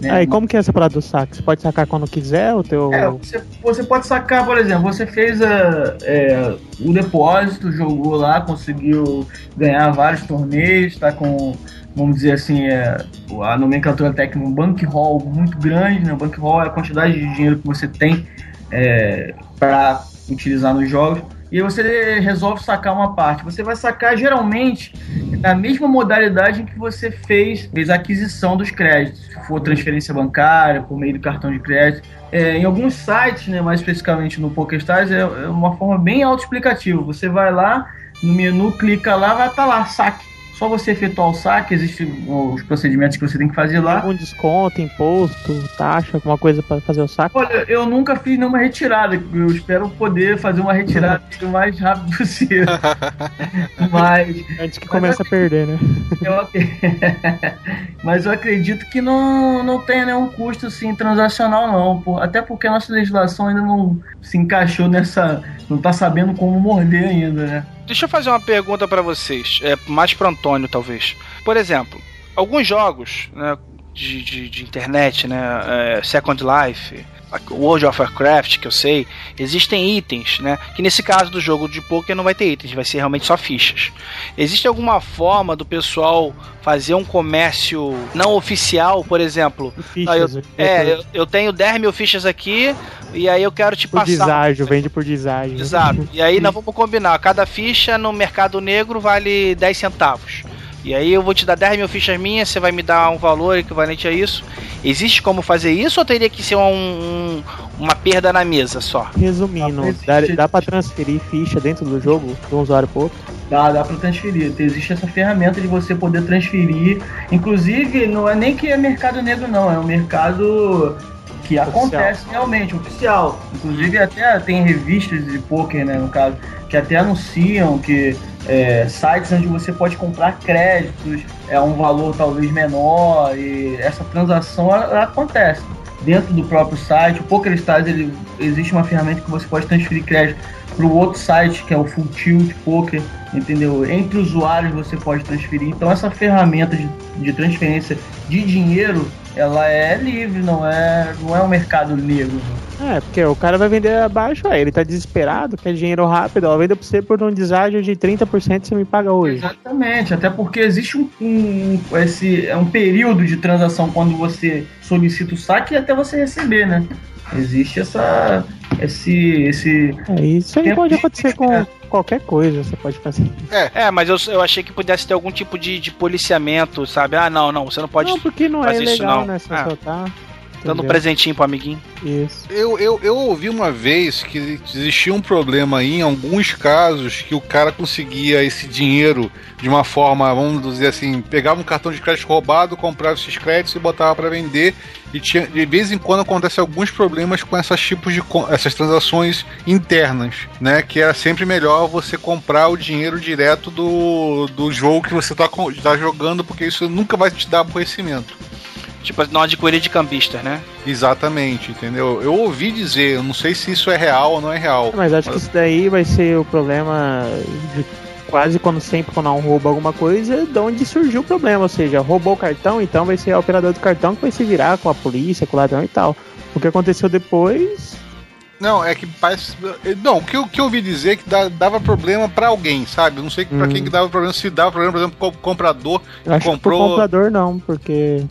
Né? Ah, e como que é essa parada do saque? Você pode sacar quando quiser o teu. É, você, você pode sacar, por exemplo, você fez a, é, o depósito, jogou lá, conseguiu ganhar vários torneios, está com vamos dizer assim, é, a nomenclatura técnica, um bankroll muito grande, né? O bankroll é a quantidade de dinheiro que você tem é, para utilizar nos jogos. E você resolve sacar uma parte. Você vai sacar geralmente na mesma modalidade em que você fez, fez a aquisição dos créditos. Se for transferência bancária, por meio do cartão de crédito. É, em alguns sites, né, mais especificamente no PokerStars, é, é uma forma bem autoexplicativa. Você vai lá, no menu, clica lá, vai estar tá lá, saque só você efetuar o saque, existem os procedimentos que você tem que fazer lá. Algum desconto, imposto, taxa, alguma coisa para fazer o saque? Olha, eu nunca fiz nenhuma retirada. Eu espero poder fazer uma retirada o mais rápido possível. Mas. Antes que comece a perder, né? Eu, mas eu acredito que não, não tenha nenhum custo assim, transacional, não. Até porque a nossa legislação ainda não se encaixou nessa. Não tá sabendo como morder ainda, né? Deixa eu fazer uma pergunta para vocês, é, mais para Antônio talvez. Por exemplo, alguns jogos né, de, de, de internet, né, é, Second Life, World of Warcraft, que eu sei, existem itens, né? Que nesse caso do jogo de poker não vai ter itens, vai ser realmente só fichas. Existe alguma forma do pessoal fazer um comércio não oficial, por exemplo? Fichas, eu, é, eu, eu, tenho 10 mil fichas aqui e aí eu quero te por passar. Deságio, vende por deságio. Exato. E aí nós vamos combinar. Cada ficha no mercado negro vale 10 centavos. E aí eu vou te dar 10 mil fichas minhas, você vai me dar um valor equivalente a isso. Existe como fazer isso ou teria que ser um, um, uma perda na mesa só? Resumindo, dá, dá para transferir ficha dentro do jogo de um usuário para outro? Dá, dá para transferir. Existe essa ferramenta de você poder transferir. Inclusive, não é nem que é mercado negro, não, é um mercado que oficial. acontece realmente, oficial. Inclusive até tem revistas de poker, né, no caso, que até anunciam que é, sites onde você pode comprar créditos, é um valor talvez menor e essa transação ela, ela acontece dentro do próprio site. O PokerStars ele existe uma ferramenta que você pode transferir crédito para o outro site que é o Full Tilt Poker, entendeu? Entre usuários você pode transferir. Então essa ferramenta de, de transferência de dinheiro ela é livre, não é, não é um mercado negro. É, porque o cara vai vender abaixo, aí ele tá desesperado, quer dinheiro rápido, ó, venda pra você por um deságio de 30% você me paga hoje. Exatamente, até porque existe um, um, esse, é um período de transação quando você solicita o saque e até você receber, né? Existe essa. Esse. esse é, isso aí pode acontecer com qualquer coisa, você pode fazer. É, é mas eu, eu achei que pudesse ter algum tipo de, de policiamento, sabe? Ah, não, não, você não pode. Não, porque não é fazer é legal, isso, não. né? Se ah. soltar. Dando um presentinho pro amiguinho. Isso. Eu, eu, eu ouvi uma vez que existia um problema aí, em alguns casos, que o cara conseguia esse dinheiro de uma forma, vamos dizer assim, pegava um cartão de crédito roubado, comprava esses créditos e botava para vender. E tinha, de vez em quando acontece alguns problemas com esses tipos de essas transações internas, né? Que era sempre melhor você comprar o dinheiro direto do, do jogo que você está tá jogando, porque isso nunca vai te dar aborrecimento. Tipo, não adquirir de cambistas, né? Exatamente, entendeu? Eu ouvi dizer, eu não sei se isso é real ou não é real. Mas acho que isso daí vai ser o problema de quase quando sempre quando um rouba alguma coisa, de onde surgiu o problema. Ou seja, roubou o cartão, então vai ser a operador do cartão que vai se virar com a polícia, com o ladrão e tal. O que aconteceu depois. Não, é que parece. Não, o que eu, que eu ouvi dizer é que dava problema pra alguém, sabe? Eu Não sei pra Hum. quem que dava problema, se dava problema, por exemplo, pro comprador Eu acho que comprou. pro comprador não, porque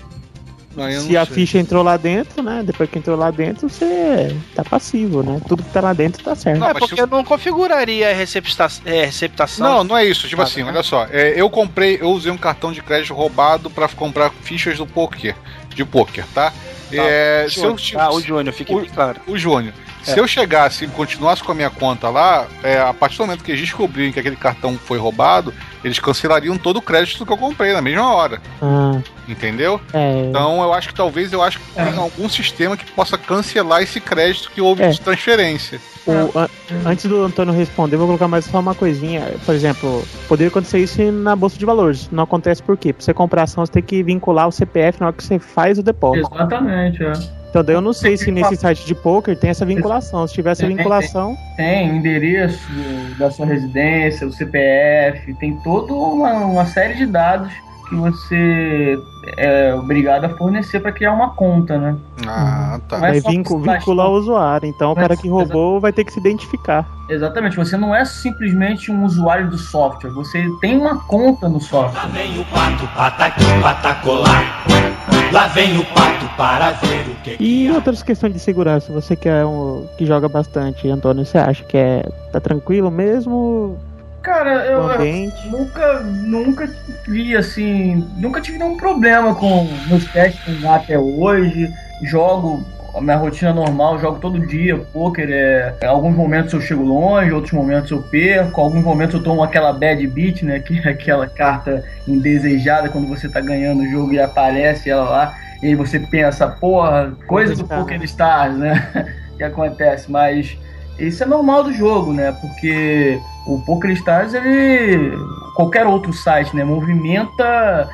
se a sei. ficha entrou lá dentro, né? Depois que entrou lá dentro, você tá passivo, né? Tudo que tá lá dentro tá certo. Não, é porque eu não configuraria a recepta é, receptação. Não, não é isso. Tipo Ah, assim, né? olha só. é, eu comprei, eu usei um cartão de crédito roubado pra comprar fichas do poker, de poker, tá? É, se eu, Ah, o Júnior, fique o- claro. o Júnior. É. Se eu chegasse e continuasse com a minha conta lá, é, a partir do momento que eles descobrirem que aquele cartão foi roubado, eles cancelariam todo o crédito que eu comprei na mesma hora. Ah, Entendeu? é. Então eu acho que talvez eu acho que tem algum sistema que possa cancelar esse crédito que houve É. de transferência. O- an- antes do Antônio responder, eu vou colocar mais só uma coisinha. Por exemplo, poderia acontecer isso na bolsa de valores. Não acontece por quê? Pra você comprar ação, você tem que vincular o CPF na hora que você faz o depósito. Exatamente, é. Então daí eu não sei se nesse site de poker tem essa vinculação. Se tivesse Tem, tem, vinculação, Tem o endereço da sua residência, o CPF, tem toda uma, uma série de dados que você é obrigado a fornecer para criar uma conta, né? Ah, tá. Não é vai você vincular o usuário. Então o Mas- cara que roubou vai ter que se identificar. Exatamente, você não é simplesmente um usuário do software, você tem uma conta no Lá software. vem o pato, pataqui, patacolar. Lá vem o pato para ver o que E outras questões de segurança, você que é um que joga bastante, Antônio, você acha que é tá tranquilo mesmo? Cara, eu, eu nunca, nunca vi assim, nunca tive nenhum problema com meus testes lá até hoje. Jogo a minha rotina normal, jogo todo dia, poker é, alguns momentos eu chego longe, outros momentos eu perco, alguns momentos eu tomo aquela bad beat, né, que é aquela carta indesejada quando você tá ganhando o jogo e aparece ela lá, e aí você pensa, porra, coisa do. Poker Stars, né, que acontece, mas isso é normal do jogo, né, porque o Poker Stars, ele, qualquer outro site, né, movimenta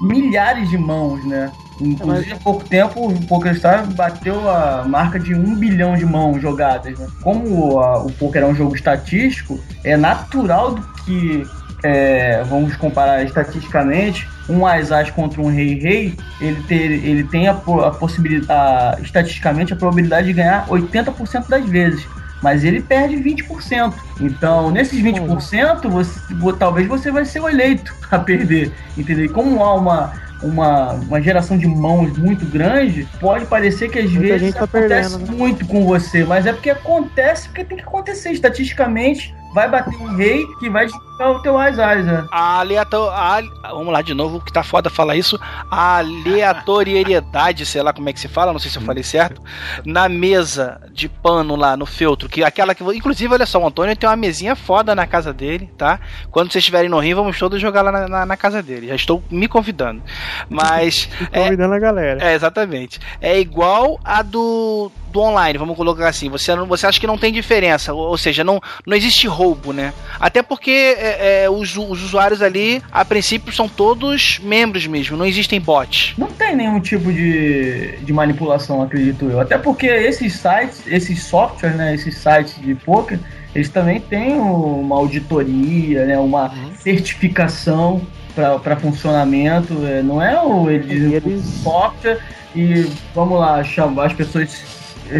milhares de mãos, né, Inclusive, há pouco tempo, o PokerStars bateu a marca de um bilhão de mãos jogadas. Né? Como a- o poker é um jogo estatístico, é natural do que, é, vamos comparar estatisticamente, um as-as contra um rei-rei, ele, ter, ele tem a, a possibilidade, a- estatisticamente, a probabilidade de ganhar 80% das vezes. Mas ele perde 20%. Então, nesses 20%, você, vo- talvez você vai ser o eleito a perder. Entendeu? E como há uma, uma, uma geração de mãos muito grande, pode parecer que às Muita vezes tá acontece perdendo, né? muito com você, mas é porque acontece porque tem que acontecer. Estatisticamente, vai bater um rei que vai disputar o teu as-as, né? A aleator... a- Vamos lá de novo, que tá foda falar isso. A aleatoriedade, sei lá como é que se fala, não sei se eu falei certo. Na mesa de pano lá, no feltro, que aquela que. Inclusive, olha só, o Antônio tem uma mesinha foda na casa dele, tá? Quando vocês estiverem no Rio, vamos todos jogar lá na, na- na casa dele. Já estou me convidando. Mas. é, Convidando a galera. é, exatamente. É igual a do, do online, vamos colocar assim. Você, você acha que não tem diferença, ou, ou seja, não, não existe roubo, né? Até porque é, é, os, os usuários ali, a princípio, são todos membros mesmo, não existem bots. Não tem nenhum tipo de, de manipulação, acredito eu. Até porque esses sites, esses softwares, né, esses sites de poker, eles também têm uma auditoria, né, uma certificação para funcionamento. é, Não é o eles, eles- o software e vamos lá chamar as pessoas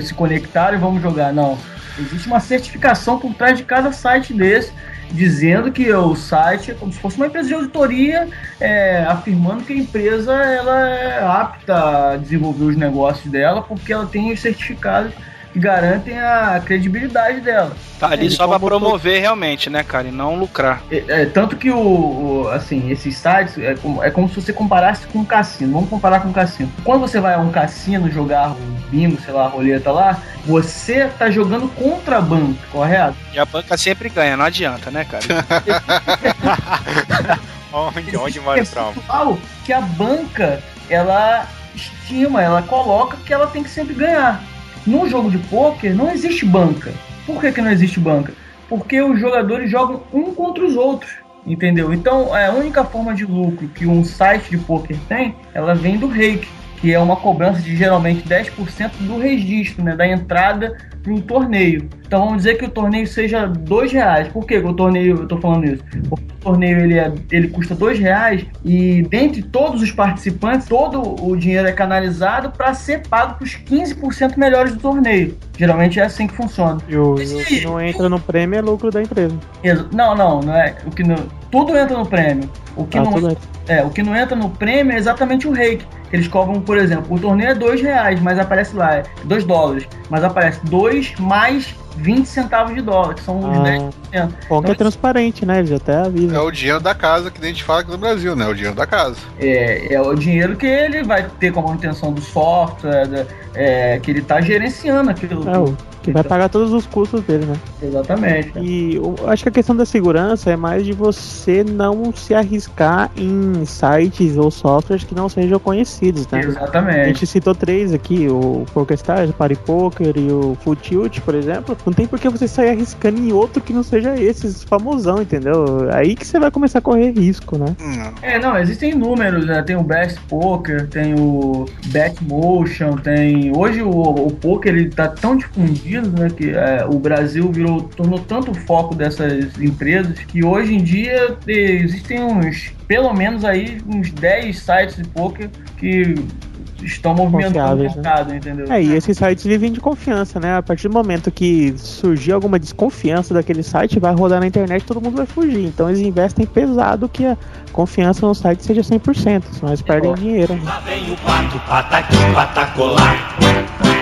se- conectarem e vamos jogar. Não. Existe uma certificação por trás de cada site desse, dizendo que o site é como se fosse uma empresa de auditoria é, afirmando que a empresa ela é apta a desenvolver os negócios dela porque ela tem os certificados que garantem a credibilidade dela. Tá ali É, só botou- promover realmente, né, cara? E não lucrar. É, é, tanto que o, o- assim, esses sites é como, é como se você comparasse com um cassino. Vamos comparar com um cassino. Quando você vai a um cassino jogar um bingo, sei lá, roleta lá, você tá jogando contra banco, correto? E a banca sempre ganha, não adianta, né, cara? Onde, onde mora o que a banca ela estima, ela coloca que ela tem que sempre ganhar. No jogo de pôquer não existe banca. Por que, que não existe banca? Porque os jogadores jogam um contra os outros. Entendeu? Então é a única forma de lucro que um site de pôquer tem, ela vem do rake. que é uma cobrança de geralmente 10% do registro, né, da entrada para um torneio. Então vamos dizer que o torneio seja dois reais. Por que o torneio, eu estou falando isso? Porque o torneio ele, é, ele custa dois reais e dentre todos os participantes, todo o dinheiro é canalizado para ser pago para os 15% melhores do torneio. Geralmente é assim que funciona. E o, o que não entra no prêmio é lucro da empresa. Não, não, não é. O que não, tudo entra no prêmio. O que, Ah, não, é, o que não entra no prêmio é exatamente o rake. Eles cobram, por exemplo, o torneio é dois reais, mas aparece lá, é 2 dólares, mas aparece 2 mais 20 centavos de dólar, que são os Ah. 10%. Bom que é transparente, né? Eles até É avisam. o dinheiro da casa que a gente fala aqui no Brasil, né? É o dinheiro da casa. É, é o dinheiro que ele vai ter com a manutenção do software, da- é, que ele está gerenciando aquilo. É, o que vai pagar todos os custos dele, né? Exatamente. E eu acho que a questão da segurança é mais de você não se arriscar em sites ou softwares que não sejam conhecidos, né? A Exatamente. gente citou três aqui, o PokerStars, o Party Poker e o Full Tilt, por exemplo. Não tem por que você sair arriscando em outro que não seja esses famosão, entendeu? Aí que você vai começar a correr risco, né? É, não, existem números, né? Tem o Best Poker, tem o Bet Motion, tem. Hoje o, o poker ele tá tão difundido, né? Que é, o Brasil virou, tornou tanto o foco dessas empresas que hoje em dia existem uns, pelo menos aí, uns 10 sites de poker que estão movimentando o Confiáveis, né? mercado, entendeu? É, e esses sites vivem de confiança, né? A partir do momento que surgir alguma desconfiança daquele site, vai rodar na internet todo mundo vai fugir. Então eles investem pesado que a confiança no site seja 100%, senão eles perdem dinheiro. né? Lá vem o pato, pataqui, patacolar.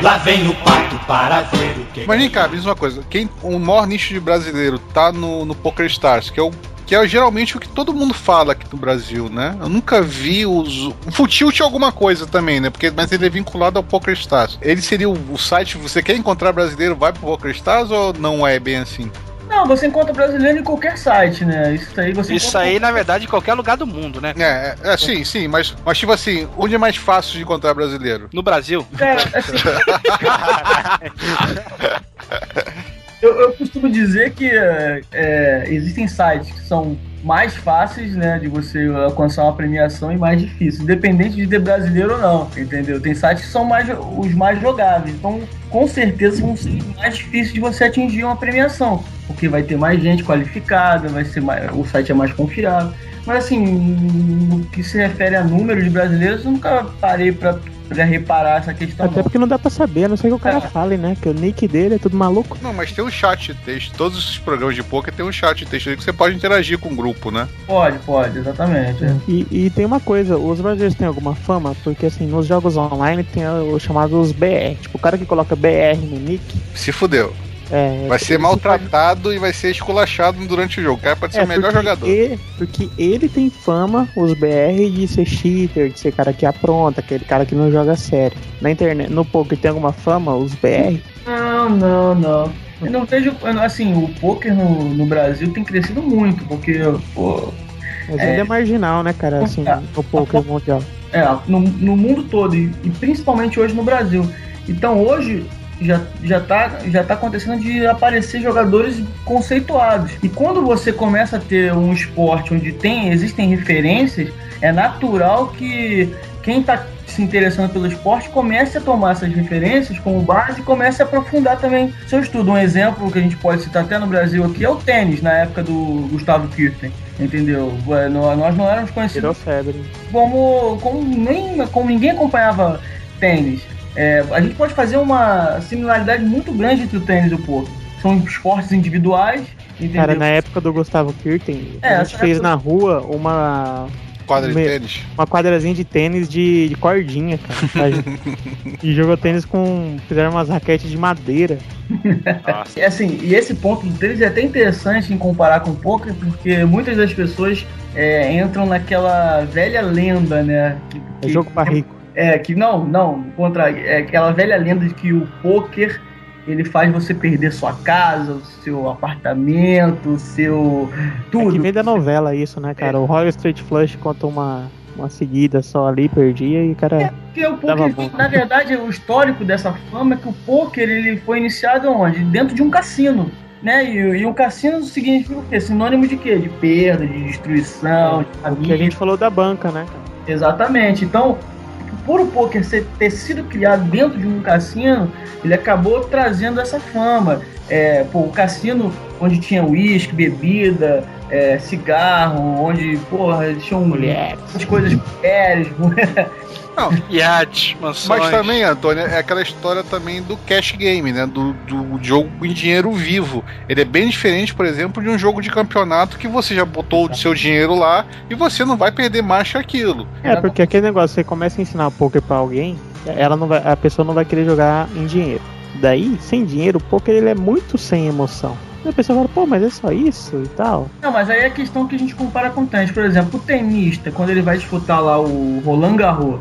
Lá vem o pato para ver o que. Mas vem cá, diz uma coisa. Quem, o maior nicho de brasileiro tá no, no PokerStars, que é o que é geralmente o que todo mundo fala aqui no Brasil, né? Eu nunca vi os. O Futil tinha alguma coisa também, né? Porque, mas ele é vinculado ao PokerStars. Ele seria o, o site. Você quer encontrar brasileiro, vai pro PokerStars ou não é bem assim? Não, você encontra brasileiro em qualquer site, né? Isso aí você Isso encontra- aí, na verdade, em qualquer lugar do mundo, né? É, é, é, sim, sim, mas, mas tipo assim, onde é mais fácil de encontrar brasileiro? No Brasil. Cara, assim. eu, eu costumo dizer que é, é, existem sites que são mais fáceis, né, de você alcançar uma premiação e mais difíceis, independente de ter brasileiro ou não, entendeu? Tem sites que são mais, os mais jogáveis, então com certeza vão ser mais difíceis de você atingir uma premiação, porque vai ter mais gente qualificada, vai ser mais, o site é mais confiável. Mas assim, no que se refere a número de brasileiros, eu nunca parei pra, reparar essa questão. Até não. porque não dá pra saber, a não sei que o cara É. fale, né? Que o nick dele é tudo maluco. Não, mas tem um chat de texto. Todos esses programas de poker tem um chat de texto ali que você pode interagir com o grupo, né? Pode, pode, exatamente. é. E, e tem uma coisa, os brasileiros têm alguma fama? Porque assim, nos jogos online tem os chamados BR. Tipo, o cara que coloca BR no nick. Se fudeu. É, Vai ser maltratado e vai ser esculachado durante o jogo. O cara pode ser É, o melhor porque jogador. Ele, porque ele tem fama, os BR, de ser cheater, de ser cara que apronta, aquele cara que não joga sério. Na internet, no poker tem alguma fama, os BR? Não, não, não. Eu não vejo. Assim, o poker no, no Brasil tem crescido muito, porque, pô, Mas É. ele é marginal, né, cara, assim, Ah, no poker mundial. é, no, no mundo todo, e, e principalmente hoje no Brasil. Então hoje já, já, tá, já tá acontecendo de aparecer jogadores conceituados. E quando você começa a ter um esporte onde tem, existem referências, é natural que quem está se interessando pelo esporte comece a tomar essas referências como base e comece a aprofundar também seu estudo. Um exemplo que a gente pode citar até no Brasil aqui é o tênis, na época do Gustavo Kirten. Entendeu? É, nó- Nós não éramos conhecidos como, como, nem, como ninguém acompanhava tênis. É, a gente pode fazer uma similaridade muito grande entre o tênis e o poker. São esportes individuais, entendeu? Cara, na época do Gustavo Kirten, É, a gente fez época- na rua uma, Quadra de tênis. uma quadrazinha de tênis de, de cordinha, cara. e jogou tênis com. Fizeram umas raquetes de madeira. Nossa. E, assim, e esse ponto do tênis é até interessante em comparar com o poker, porque muitas das pessoas é, entram naquela velha lenda, né? que- É que- jogo pra rico. É, que não, não, contra é aquela velha lenda de que o poker ele faz você perder sua casa, o seu apartamento, o seu É que tudo. vem da novela isso, né, cara? O Royal Street Flush conta uma, uma seguida só ali, perdia e, cara. Porque o poker, bom. na verdade, o histórico dessa fama é que o poker ele foi iniciado onde? Dentro de um cassino. Né? E, e o cassino significa o quê? Sinônimo de quê? De perda, de destruição, de O que a família. gente falou da banca, né, cara? Exatamente. Então, por o poker ser, ter sido criado dentro de um cassino, ele acabou trazendo essa fama. É, pô, o cassino onde tinha uísque, bebida, é, cigarro, onde, porra, tinham Mulheres. coisas mulheres, Não, Iates, mansões. Mas também, Antônio, é aquela história também do cash game, né? Do, do jogo em dinheiro vivo. Ele é bem diferente, por exemplo, de um jogo de campeonato que você já botou o seu dinheiro lá e você não vai perder mais que aquilo. É, porque aquele negócio, você começa a ensinar poker pra alguém, ela não vai, a pessoa não vai querer jogar em dinheiro. Daí, sem dinheiro, o poker ele é muito sem emoção. E a pessoa fala, pô, mas é só isso e tal. Não, mas aí é a questão que a gente compara com o tênis. Por exemplo, o tenista, quando ele vai disputar lá o Roland Garros,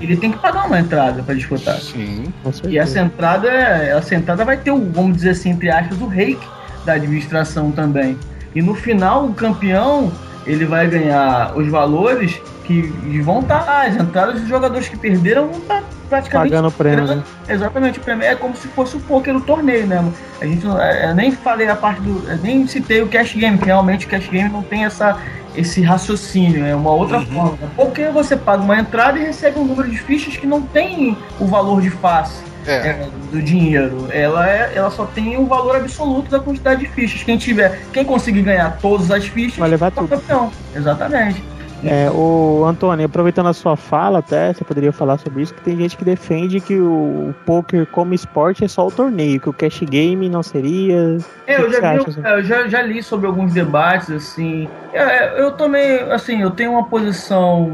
ele tem que pagar uma entrada pra disputar. Sim. Com certeza. E essa entrada, essa entrada vai ter o, vamos dizer assim, entre aspas, o reiki da administração também. E no final, o campeão, ele vai ganhar os valores que vão estar lá. As entradas dos jogadores que perderam vão estar praticamente Pagando o prêmio, né? Exatamente, o prêmio é como se fosse o poker no torneio, né? A gente não, eu nem falei a parte do. nem citei o cash game, que realmente o cash game não tem essa, esse raciocínio, é uma outra forma. Porque você paga uma entrada e recebe um número de fichas que não tem o valor de face. É. é, do dinheiro. Ela, é, ela só tem o valor absoluto da quantidade de fichas. Quem tiver, quem conseguir ganhar todas as fichas, Vai levar é o tudo. campeão. Exatamente. É, o Antônio, aproveitando a sua fala, até você poderia falar sobre isso, que tem gente que defende que o poker como esporte é só o torneio, que o cash game não seria. É, O eu já, vi, assim? eu já, já li sobre alguns debates, assim. É, eu também, assim, eu tenho uma posição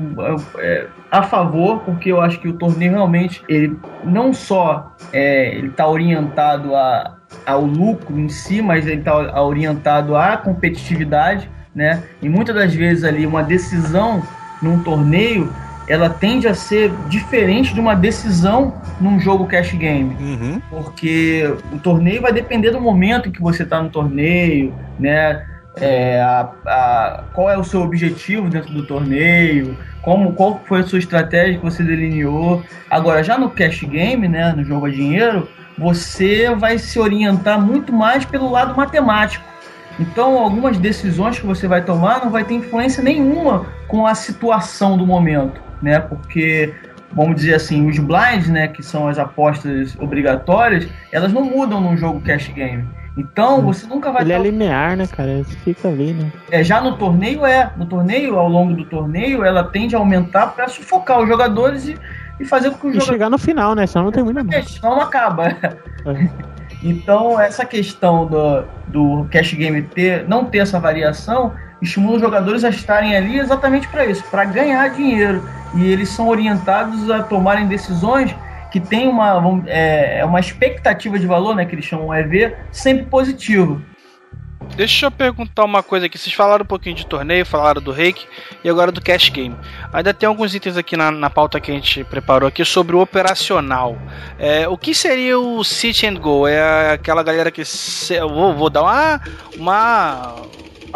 é, a favor, porque eu acho que o torneio realmente, ele não só é, ele está orientado a, ao lucro em si, mas ele está orientado à competitividade, né? E muitas das vezes ali uma decisão num torneio, ela tende a ser diferente de uma decisão num jogo cash game Uhum. porque o torneio vai depender do momento que você está no torneio, né? É, a- a- qual é o seu objetivo dentro do torneio, como, qual foi a sua estratégia que você delineou. Agora, já no cash game, né, no jogo a dinheiro, você vai se orientar muito mais pelo lado matemático. Então, algumas decisões que você vai tomar não vai ter influência nenhuma com a situação do momento, né? Porque vamos dizer assim, os blinds, né, que são as apostas obrigatórias, elas não mudam num jogo cash game. Então, você nunca vai Ele é linear, né, cara? Ele fica ali, né? é, já no torneio é, no torneio, ao longo do torneio, ela tende a aumentar para sufocar os jogadores e, e fazer com que os E jogadores chegar no final, né? Senão não tem muita mais. senão não acaba. É. Então, essa questão do, do cash game ter, não ter essa variação estimula os jogadores a estarem ali exatamente para isso, para ganhar dinheiro. E eles são orientados a tomarem decisões que têm uma, é, é uma expectativa de valor, né, que eles chamam EV, sempre positivo. Deixa eu perguntar uma coisa aqui. Vocês falaram um pouquinho de torneio, falaram do reiki e agora do cash game. Ainda tem alguns itens aqui na, na pauta que a gente preparou aqui sobre o operacional. É, o que seria o sit and go? É aquela galera que. se- eu vou, vou dar uma. uma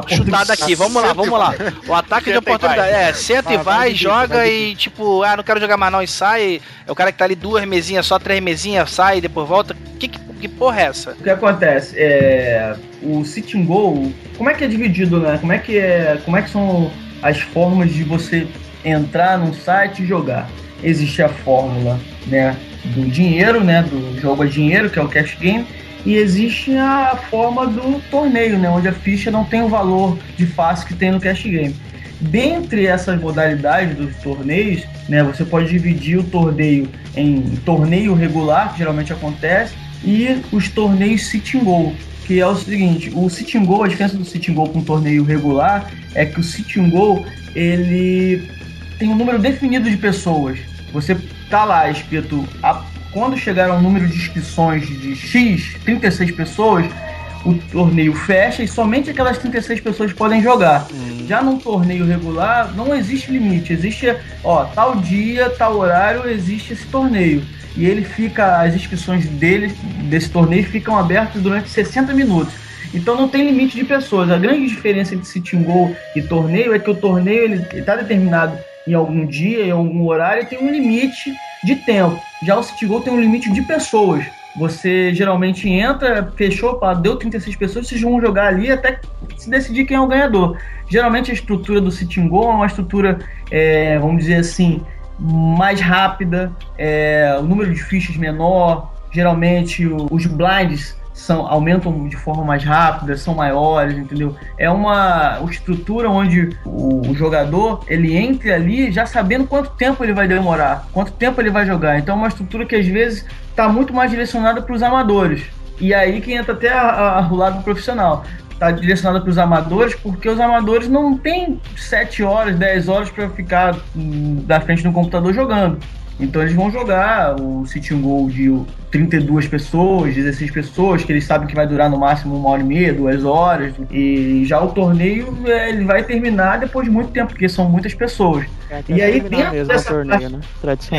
chutada aqui, vamos lá, vamos lá. O ataque de oportunidade. É, senta e Vai, joga e tipo, ah, não quero jogar mais não e sai. É o cara que tá ali duas mesinhas, só três mesinhas, sai e depois volta. Que, que, que porra é essa? O que acontece? É, o Sitting Goal, como é que é dividido, né? Como é que, é, como é que são as formas de você entrar num site e jogar? Existe a fórmula né, do dinheiro, né? Do jogo a dinheiro, que é o cash game, e existe a forma do torneio, né? Onde a ficha não tem o valor de face que tem no cash game. Dentre essas modalidades dos torneios, né, você pode dividir o torneio em torneio regular, que geralmente acontece, e os torneios sitting goal, que é o seguinte, o sitting goal, a diferença do sitting goal com o torneio regular é que o sitting goal, ele tem um número definido de pessoas. Você tá lá escrito, a- quando chegar ao número de inscrições de X, 36 pessoas, o torneio fecha e somente aquelas 36 pessoas podem jogar. Já num torneio regular, não existe limite. Existe, ó, tal dia, tal horário, existe esse torneio. E ele fica, as inscrições dele, desse torneio, ficam abertas durante 60 minutos. Então não tem limite de pessoas. A grande diferença entre sitting goal e torneio é que o torneio ele está determinado em algum dia, em algum horário, e tem um limite de tempo. Já o sitting goal tem um limite de pessoas. Você geralmente entra, fechou, pá, deu 36 pessoas, vocês vão jogar ali até se decidir quem é o ganhador. Geralmente a estrutura do sitting goal é uma estrutura, é, vamos dizer assim, mais rápida, é, o número de fichas menor, geralmente os blinds são, aumentam de forma mais rápida, são maiores, entendeu? É uma estrutura onde o, o jogador ele entra ali já sabendo quanto tempo ele vai demorar, quanto tempo ele vai jogar. Então é uma estrutura que às vezes está muito mais direcionada para os amadores. E aí que entra até a, o lado profissional. Está direcionada para os amadores, porque os amadores não têm 7 horas, 10 horas para ficar hum, da frente do computador jogando. Então eles vão jogar o City Goal de 32 pessoas, 16 pessoas, que eles sabem que vai durar no máximo uma hora e meia, duas horas. E já o torneio é, ele vai terminar depois de muito tempo, porque são muitas pessoas. É, E aí, dentro dessa torneio, parte- né?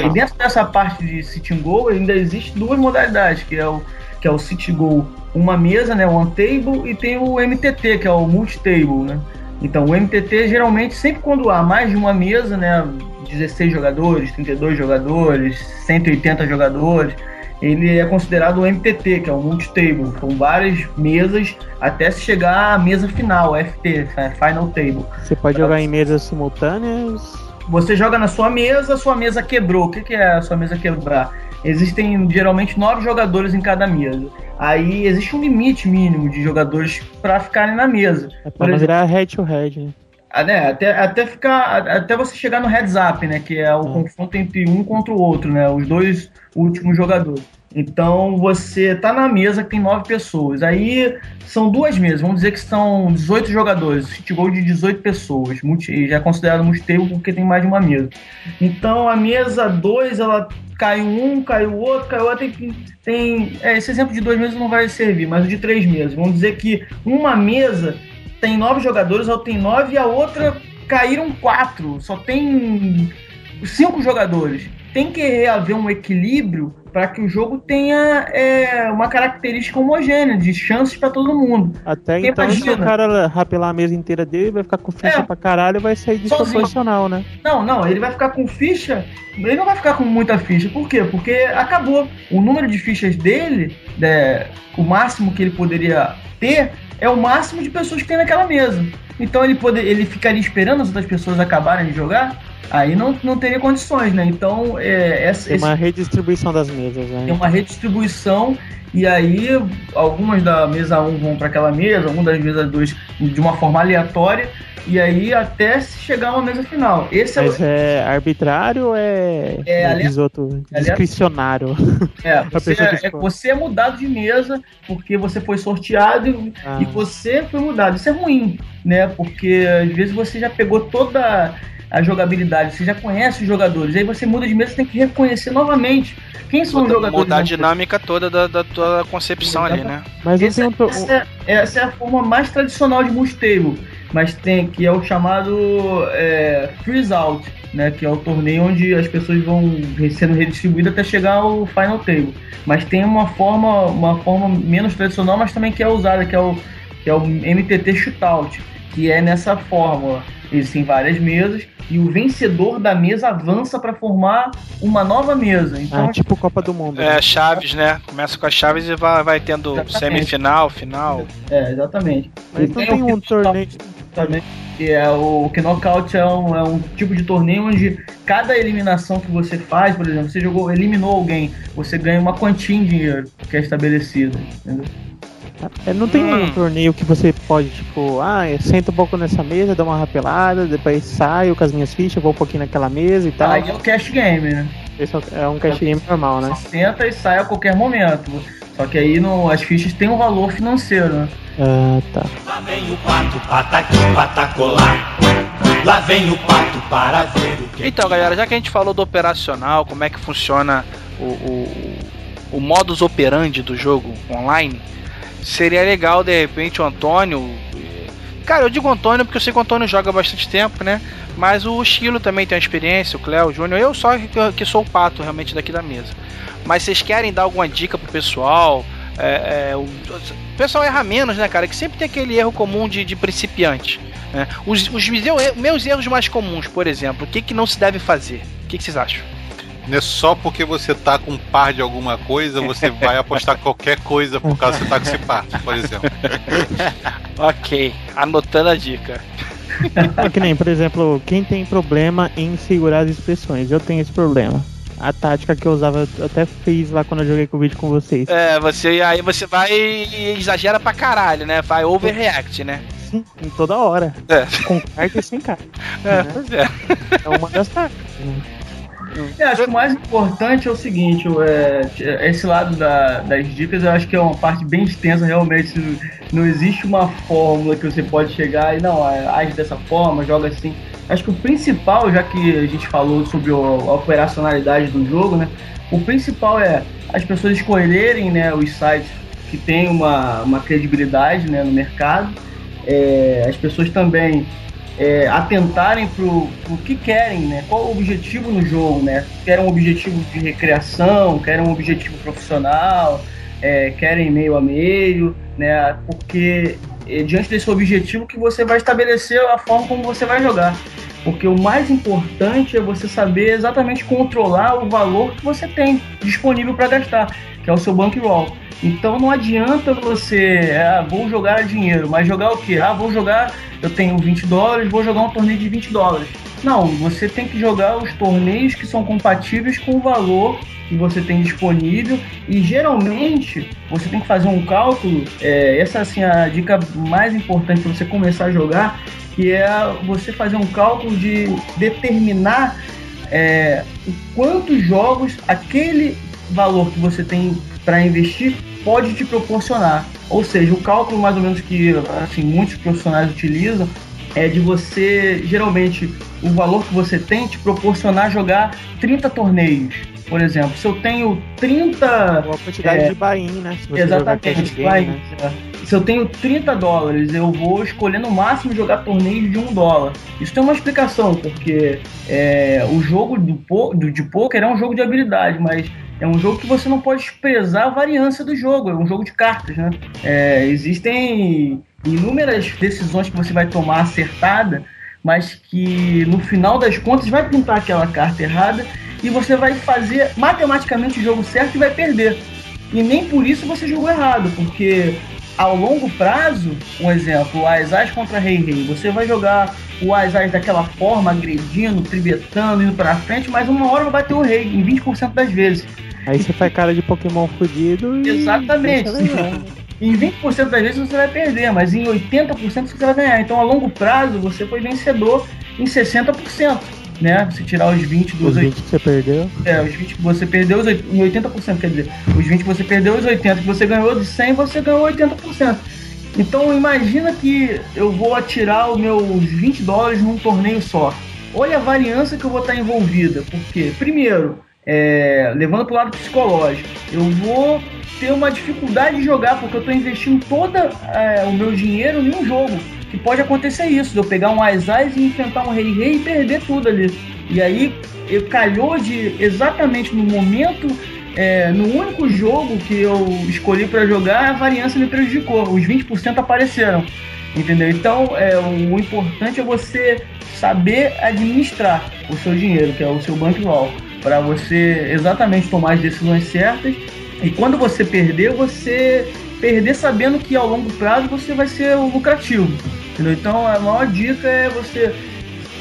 E dentro dessa parte de City Goal ainda existe duas modalidades, que é o que é o City Goal, uma mesa, né, one table, e tem o MTT, que é o multi-table, né? Então, o MTT geralmente sempre quando há mais de uma mesa, né, 16 jogadores, 32 jogadores, 180 jogadores, ele é considerado o MTT, que é o multi-table. São várias mesas até se chegar à mesa final, FT, Final Table. Você pode jogar em mesas simultâneas. Você joga na sua mesa, sua mesa quebrou. O que, que é a sua mesa quebrar? Existem geralmente nove jogadores em cada mesa. Aí existe um limite mínimo de jogadores para ficarem na mesa. É pra exemplo, virar head to head. né? né, até, até ficar. Até você chegar no heads up, né? Que é o Hum. confronto entre um contra o outro, né? Os dois últimos jogadores. Então você tá na mesa que tem nove pessoas. Aí são duas mesas, vamos dizer que são 18 jogadores, futebol de 18 pessoas. Multi, já é considerado multitable porque tem mais de uma mesa. Então a mesa 2, ela cai um, cai o outro, cai o outro. Tem, tem, é, esse exemplo de duas mesas não vai servir, mas o de três mesas. Vamos dizer que uma mesa tem nove jogadores, a outra tem nove e a outra caíram quatro. Só tem cinco jogadores. Tem que haver um equilíbrio para que o jogo tenha é, uma característica homogênea, de chances para todo mundo. Até Porque então, se o imagina. cara rapelar a mesa inteira dele, vai ficar com ficha É. pra caralho e vai sair desproporcional, né? Não, não, ele vai ficar com ficha. Ele não vai ficar com muita ficha. Por quê? Porque acabou. O número de fichas dele, né, o máximo que ele poderia ter, é o máximo de pessoas que tem naquela mesa. Então ele, poder, ele ficaria esperando as outras pessoas acabarem de jogar, aí não, não teria condições, né? Então, é, essa, Tem esse- uma redistribuição das mesas, né? tem uma redistribuição e aí algumas da mesa 1 vão para aquela mesa, algumas das mesas 2 de uma forma aleatória e aí até se chegar a uma mesa final. Esse é, Mas é arbitrário ou é, É, diz outro, discricionário? é, você, é, escolhe. você é mudado de mesa porque você foi sorteado e, Ah. e você foi mudado. Isso é ruim, né? Porque às vezes você já pegou toda a jogabilidade, você já conhece os jogadores, aí você muda de mesa, você tem que reconhecer novamente quem são os Mudar, jogadores. mudar a da- dinâmica toda da, da tua concepção ali, né? Mas Essa, essa é, essa é a forma mais tradicional de multitable, mas tem que é o chamado é, freeze out, né? Que é o torneio onde as pessoas vão sendo redistribuídas até chegar ao final table. Mas tem uma forma, uma forma menos tradicional, mas também que é usada, que é o, que é o MTT shootout, que é nessa fórmula. Existem várias mesas e o vencedor da mesa avança para formar uma nova mesa. Então, Ah, tipo Copa do Mundo. né? É, chaves, né? Começa com as chaves e vai, vai tendo Exatamente. semifinal, final. é, exatamente. Mas E não tem um que- torneio. também. Que é o que knockout é um, é um tipo de torneio onde cada eliminação que você faz, por exemplo, você jogou, eliminou alguém, você ganha uma quantia em dinheiro que é estabelecida. Entendeu? É, não tem Hum. um torneio que você pode, tipo, ah, eu sento um pouco nessa mesa, dou uma rapelada, depois saio com as minhas fichas, vou um pouquinho naquela mesa e tal. Aí é o cash game, né? Esse é um cash game normal, né? Você senta e sai a qualquer momento. Só que aí no, as fichas têm um valor financeiro, né? Ah, tá. Lá vem o pato, pataqui, patacolar. Lá vem o pato para ver o que Então, galera, já que a gente falou do operacional, como é que funciona o, o, o modus operandi do jogo online, seria legal, de repente, o Antônio. Cara, eu digo Antônio porque eu sei que o Antônio joga bastante tempo, né? Mas o Chilo também tem uma experiência, o Cléo, o Júnior. Eu só que, sou o pato realmente daqui da mesa. Mas vocês querem dar alguma dica pro pessoal? É, é, o, pessoal erra menos, né, cara? Que sempre tem aquele erro comum de, de principiante. né? Os, os meus, meus erros mais comuns, por exemplo, o que, que não se deve fazer? O que, que vocês acham? Não é só porque você tá com um par de alguma coisa, você vai apostar qualquer coisa por causa que você tá com esse par, por exemplo. Ok, anotando a dica. É que nem, por exemplo, quem tem problema em segurar as expressões. Eu tenho esse problema. A tática que eu usava, eu até fiz lá quando eu joguei com o vídeo com vocês. É, você aí você vai e exagera pra caralho, né? Vai overreact, né? Sim, em toda hora. É. Com carta e sem carta. É, né? pois é. É uma das táticas. Né? Eu acho que o mais importante é o seguinte, é, esse lado da- das dicas eu acho que é uma parte bem extensa, realmente não existe uma fórmula que você pode chegar e não, é, age dessa forma, joga assim. Acho que o principal, já que a gente falou sobre a operacionalidade do jogo, né? O principal é as pessoas escolherem né, os sites que têm uma, uma credibilidade né, no mercado. É, as pessoas também é, atentarem pro, pro que querem, né? Qual o objetivo no jogo, né? Querem um objetivo de recreação, querem um objetivo profissional, é, querem meio a meio, né? Porque é diante desse objetivo que você vai estabelecer a forma como você vai jogar. Porque o mais importante é você saber exatamente controlar o valor que você tem disponível para gastar, que é o seu bankroll. Então não adianta você, ah, vou jogar dinheiro, mas jogar o quê? Ah, vou jogar, eu tenho 20 dólares, vou jogar um torneio de 20 dólares. Não, você tem que jogar os torneios que são compatíveis com o valor que você tem disponível e geralmente você tem que fazer um cálculo. É, essa assim a dica mais importante para você começar a jogar, que é você fazer um cálculo de determinar é, quantos jogos aquele valor que você tem para investir pode te proporcionar. Ou seja, o cálculo mais ou menos que assim, muitos profissionais utilizam é de você, geralmente, o valor que você tem te proporcionar jogar 30 torneios. Por exemplo, se eu tenho 30 Ou a quantidade É. de buy-in, né? Se Exatamente. game, né? é. Se eu tenho 30 dólares, eu vou escolher no máximo jogar torneios de 1 dólar. Isso tem uma explicação, porque é, o jogo do, do- de poker é um jogo de habilidade, mas é um jogo que você não pode desprezar a variância do jogo, é um jogo de cartas, né? É, existem inúmeras decisões que você vai tomar acertada, mas que no final das contas vai pintar aquela carta errada e você vai fazer matematicamente o jogo certo e vai perder. E nem por isso você jogou errado, porque ao longo prazo, um exemplo, o Aizaz contra Rei Rei, você vai jogar o Aizaz daquela forma, agredindo, tribetando, indo pra frente, mas uma hora vai bater o Rei, em 20% das vezes. Aí você faz cara de Pokémon fudido e. Exatamente. Em 20% das vezes você vai perder, mas em 80% você vai ganhar. Então, a longo prazo, você foi vencedor em 60%. Né? Se tirar os 20 dos Os 20 que você perdeu. É, os 20 que você perdeu, os oit- em 80%, quer dizer, os 20 que você perdeu, os 80 que você ganhou, de 100 você ganhou 80%. Então imagina que eu vou atirar os meus 20 dólares num torneio só. Olha a variância que eu vou estar envolvida, porque, primeiro, é, levando para o lado psicológico, eu vou ter uma dificuldade de jogar, porque eu estou investindo todo o meu dinheiro em um jogo. Que pode acontecer isso, eu pegar um Aizaz e enfrentar um Rei Rei e perder tudo ali. E aí, calhou de exatamente no momento, é, no único jogo que eu escolhi para jogar, a variância me prejudicou. Os 20% apareceram. Entendeu? Então, é, o importante é você saber administrar o seu dinheiro, que é o seu bankroll, para você exatamente tomar as decisões certas. E quando você perder, você perder sabendo que ao longo prazo você vai ser lucrativo. Entendeu? Então, a maior dica é você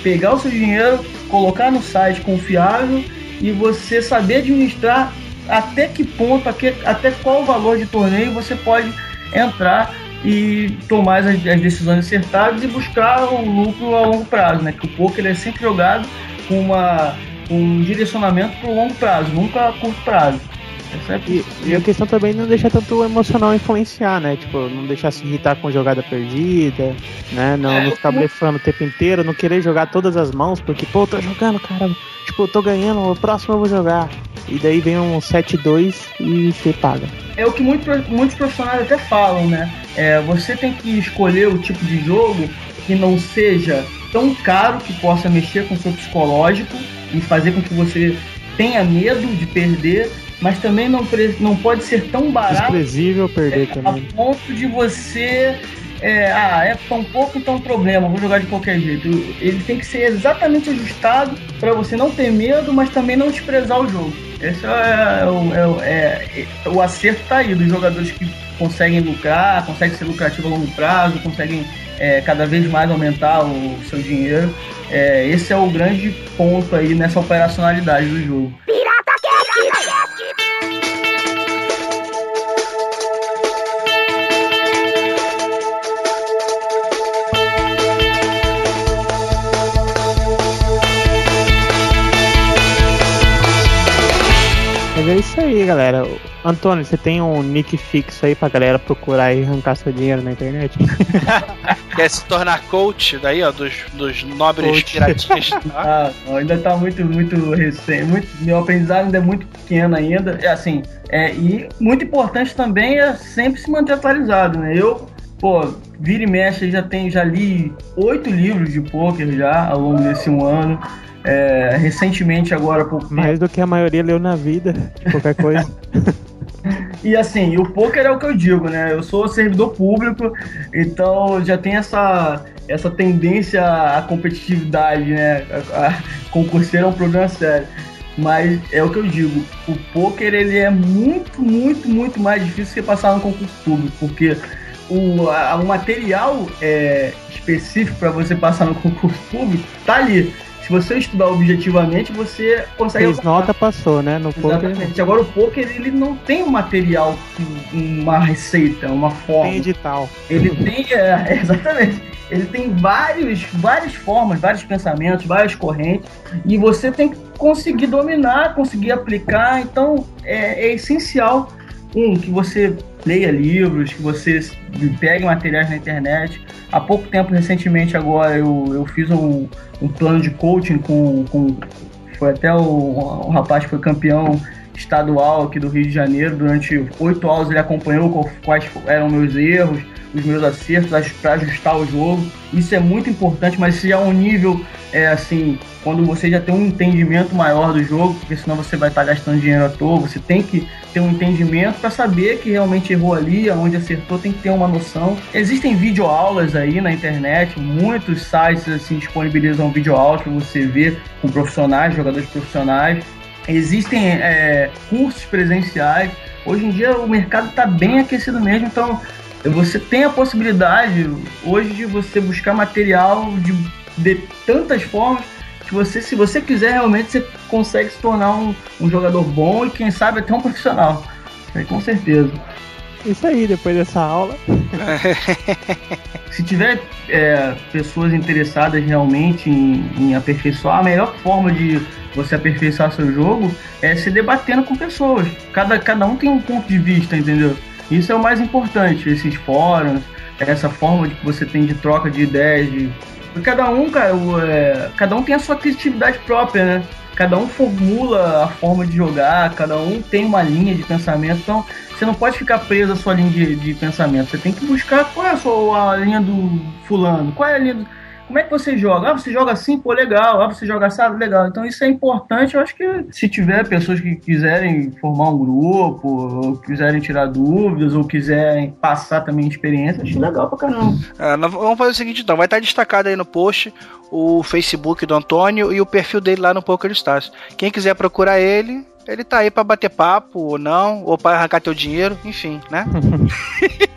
pegar o seu dinheiro, colocar no site confiável e você saber administrar até que ponto, até, qual valor de torneio você pode entrar e tomar as, as decisões acertadas e buscar o lucro a longo prazo, né? Que o poker é sempre jogado com uma, um direcionamento para o longo prazo, nunca a curto prazo. É E, e a questão também não deixar tanto o emocional influenciar, né? Tipo, não deixar se irritar com jogada perdida, né? Não, É, não ficar eu- blefando o tempo inteiro, não querer jogar todas as mãos, porque, pô, tô jogando, cara. Tipo, eu tô ganhando, o próximo eu vou jogar. E daí vem um 7-2 e você paga. é o que muito, muitos profissionais até falam, né? É, você tem que escolher o tipo de jogo que não seja tão caro que possa mexer com o seu psicológico e fazer com que você tenha medo de perder, mas também não, não pode ser tão barato Desprezível perder a também. ponto de você. É, ah, é tão pouco, então problema, vou jogar de qualquer jeito. Ele tem que ser exatamente ajustado para você não ter medo, mas também não desprezar o jogo. Esse é, o- é o- é- é- o acerto tá aí dos jogadores que conseguem lucrar, conseguem ser lucrativo a longo prazo, conseguem é, cada vez mais aumentar o seu dinheiro. É, esse é o grande ponto aí nessa operacionalidade do jogo. Mas é isso aí, galera. Antônio, você tem um nick fixo aí pra galera procurar e arrancar seu dinheiro na internet? Quer se tornar coach daí, ó, dos, dos nobres Coach. piratinhas. tá? Ah, ainda tá muito, muito recente. Muito, meu aprendizado ainda é muito pequeno ainda. É assim, é, e muito importante também é sempre se manter atualizado, né? Eu, pô, vira e mexe, já tem, já li oito livros de pôquer já ao longo desse um ano. É, recentemente agora, por Mais do que a maioria leu na vida, qualquer coisa. E assim, o poker é o que eu digo, né? Eu sou servidor público, então já tem essa, essa tendência à competitividade, né? A, a, concurseiro é um problema sério. Mas é o que eu digo, o poker ele é muito, muito, muito mais difícil que passar no concurso público, porque o, a- o material é, específico para você passar no concurso público tá ali. Se você estudar objetivamente, você consegue Fez nota, passou, né? No poker Exatamente. Agora o poker ele não tem um material, uma receita, uma forma. tem edital. Ele tem, é, exatamente. Ele tem vários, várias formas, vários pensamentos, várias correntes, e você tem que conseguir dominar, conseguir aplicar. Então é, é essencial um que você leia livros, que você pegue materiais na internet. Há pouco tempo, recentemente, agora eu, eu fiz um, um plano de coaching com, com foi até o, o rapaz que foi campeão estadual aqui do Rio de Janeiro. Durante oito aulas ele acompanhou quais eram meus erros, os meus acertos para ajustar o jogo. Isso é muito importante, mas já é um nível é assim, quando você já tem um entendimento maior do jogo, porque senão você vai estar gastando dinheiro à toa. Você tem que ter um entendimento para saber que realmente errou ali, aonde acertou, tem que ter uma noção. Existem videoaulas aí na internet, muitos sites assim disponibilizam videoaulas para você ver com profissionais, jogadores profissionais. Existem é, cursos presenciais. Hoje em dia o mercado está bem aquecido mesmo, então você tem a possibilidade hoje de você buscar material de, de tantas formas que você, se você quiser realmente, você consegue se tornar um, um jogador bom e quem sabe até um profissional. É, com certeza. Isso aí, depois dessa aula. Se tiver é, pessoas interessadas realmente em, em aperfeiçoar, a melhor forma de você aperfeiçoar seu jogo é se debatendo com pessoas. Cada, cada um tem um ponto de vista, entendeu? Isso é o mais importante, esses fóruns, essa forma de que você tem de troca de ideias. De... Cada um, cara, é, cada um tem a sua criatividade própria, né? Cada um formula a forma de jogar, cada um tem uma linha de pensamento, então você não pode ficar preso à sua linha de, de pensamento. Você tem que buscar qual é a, sua, a linha do fulano, qual é a linha do. Como é que você joga? Ah, você joga assim, pô, legal. Ah, você joga assado, legal. Então isso é importante. Eu acho que se tiver pessoas que quiserem formar um grupo, ou quiserem tirar dúvidas, ou quiserem passar também experiência, acho legal pra caramba. Nós vamos fazer o seguinte então, vai estar destacado aí no post o Facebook do Antônio e o perfil dele lá no Poker Stars. Quem quiser procurar ele, ele tá aí pra bater papo ou não, ou pra arrancar teu dinheiro, enfim, né?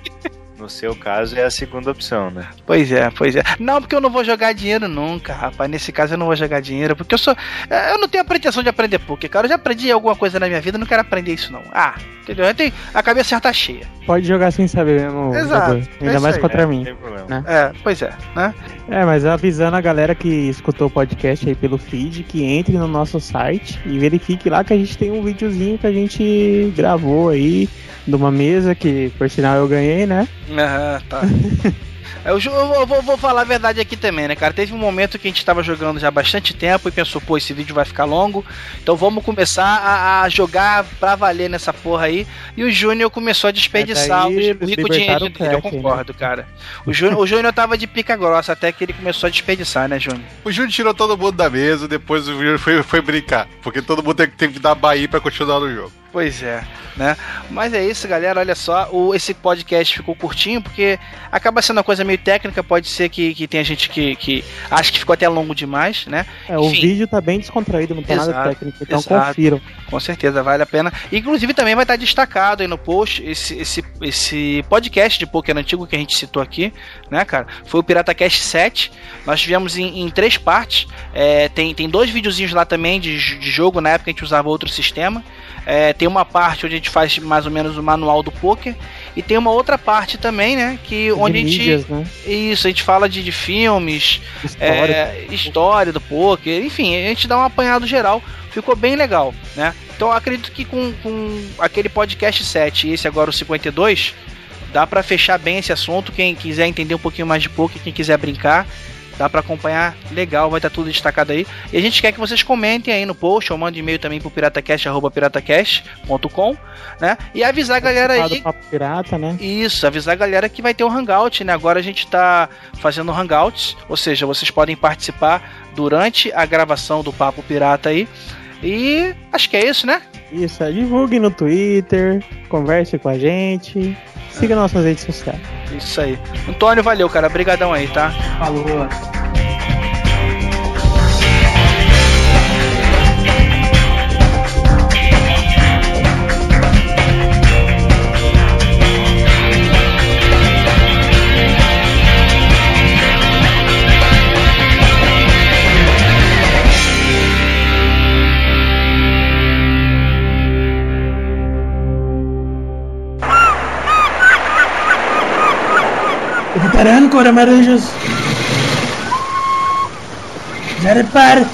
No seu caso é a segunda opção, né? Pois é, pois é. Não, porque eu não vou jogar dinheiro nunca, rapaz. Nesse caso eu não vou jogar dinheiro, porque eu sou. é, Eu não tenho a pretensão de aprender poker, cara. Eu já aprendi alguma coisa na minha vida, não quero aprender isso, não. Ah, entendeu? Eu tenho, a cabeça já tá cheia. Pode jogar sem saber mesmo. Exato, jogador. é Ainda isso mais aí, contra É, mim. Não tem problema. né? É, pois é, né? É, mas avisando a galera que escutou o podcast aí pelo feed, que entre no nosso site e verifique lá que a gente tem um videozinho que a gente gravou aí de uma mesa que, por sinal, eu ganhei, né? Aham, tá. Eu, eu vou, vou- falar a verdade aqui também, né, cara? Teve um momento que a gente tava jogando já há bastante tempo e pensou, pô, esse vídeo vai ficar longo, então vamos começar a, a jogar pra valer nessa porra aí. E o Júnior começou a desperdiçar daí o, rico dinheiro dele, eu né? concordo, cara. O Júnior, o Júnior tava de pica grossa até que ele começou a desperdiçar, né, Júnior? O Júnior tirou todo mundo da mesa, depois o Júnior foi, foi brincar. Porque todo mundo teve que dar Bahia pra continuar no jogo. Pois é, né? Mas é isso, galera. Olha só, o, esse podcast ficou curtinho porque acaba sendo uma coisa meio técnica, pode ser que, que tenha gente que, que acha que ficou até longo demais, né? É, o Enfim. vídeo tá bem descontraído, não tem nada Exato, técnico, então exato. confiram. Com certeza, vale a pena. Inclusive também vai estar destacado aí no post esse, esse, esse podcast de poker antigo que a gente citou aqui, né, cara? Foi o Pirata Cast 7. Nós tivemos em, em três partes. É, tem, tem dois videozinhos lá também de, de jogo, na época a gente usava outro sistema. É, tem uma parte onde a gente faz mais ou menos o manual do poker. E tem uma outra parte também, né? Que onde de a gente. mídias, né? Isso, a gente fala de, de filmes, História. é, história do poker, enfim, a gente dá um apanhado geral. Ficou bem legal, né? Então acredito que com, com aquele podcast 7 e esse agora o 52, dá pra fechar bem esse assunto. Quem quiser entender um pouquinho mais de poker, quem quiser brincar, dá pra acompanhar legal, vai estar tudo destacado aí. E a gente quer que vocês comentem aí no post, ou mandem e-mail também pro piratacast@piratacast.com, né? E avisar a galera aí Papo Pirata, né? isso, avisar a galera que vai ter um hangout, né? Agora a gente tá fazendo hangouts, ou seja, vocês podem participar durante a gravação do Papo Pirata aí. E acho que é isso, né? Isso, divulgue no Twitter, converse com a gente, siga nossas redes sociais. Isso aí. Antônio, valeu, cara. Brigadão aí, tá? Falou. Reparando, Cora Maranjas. Já repare.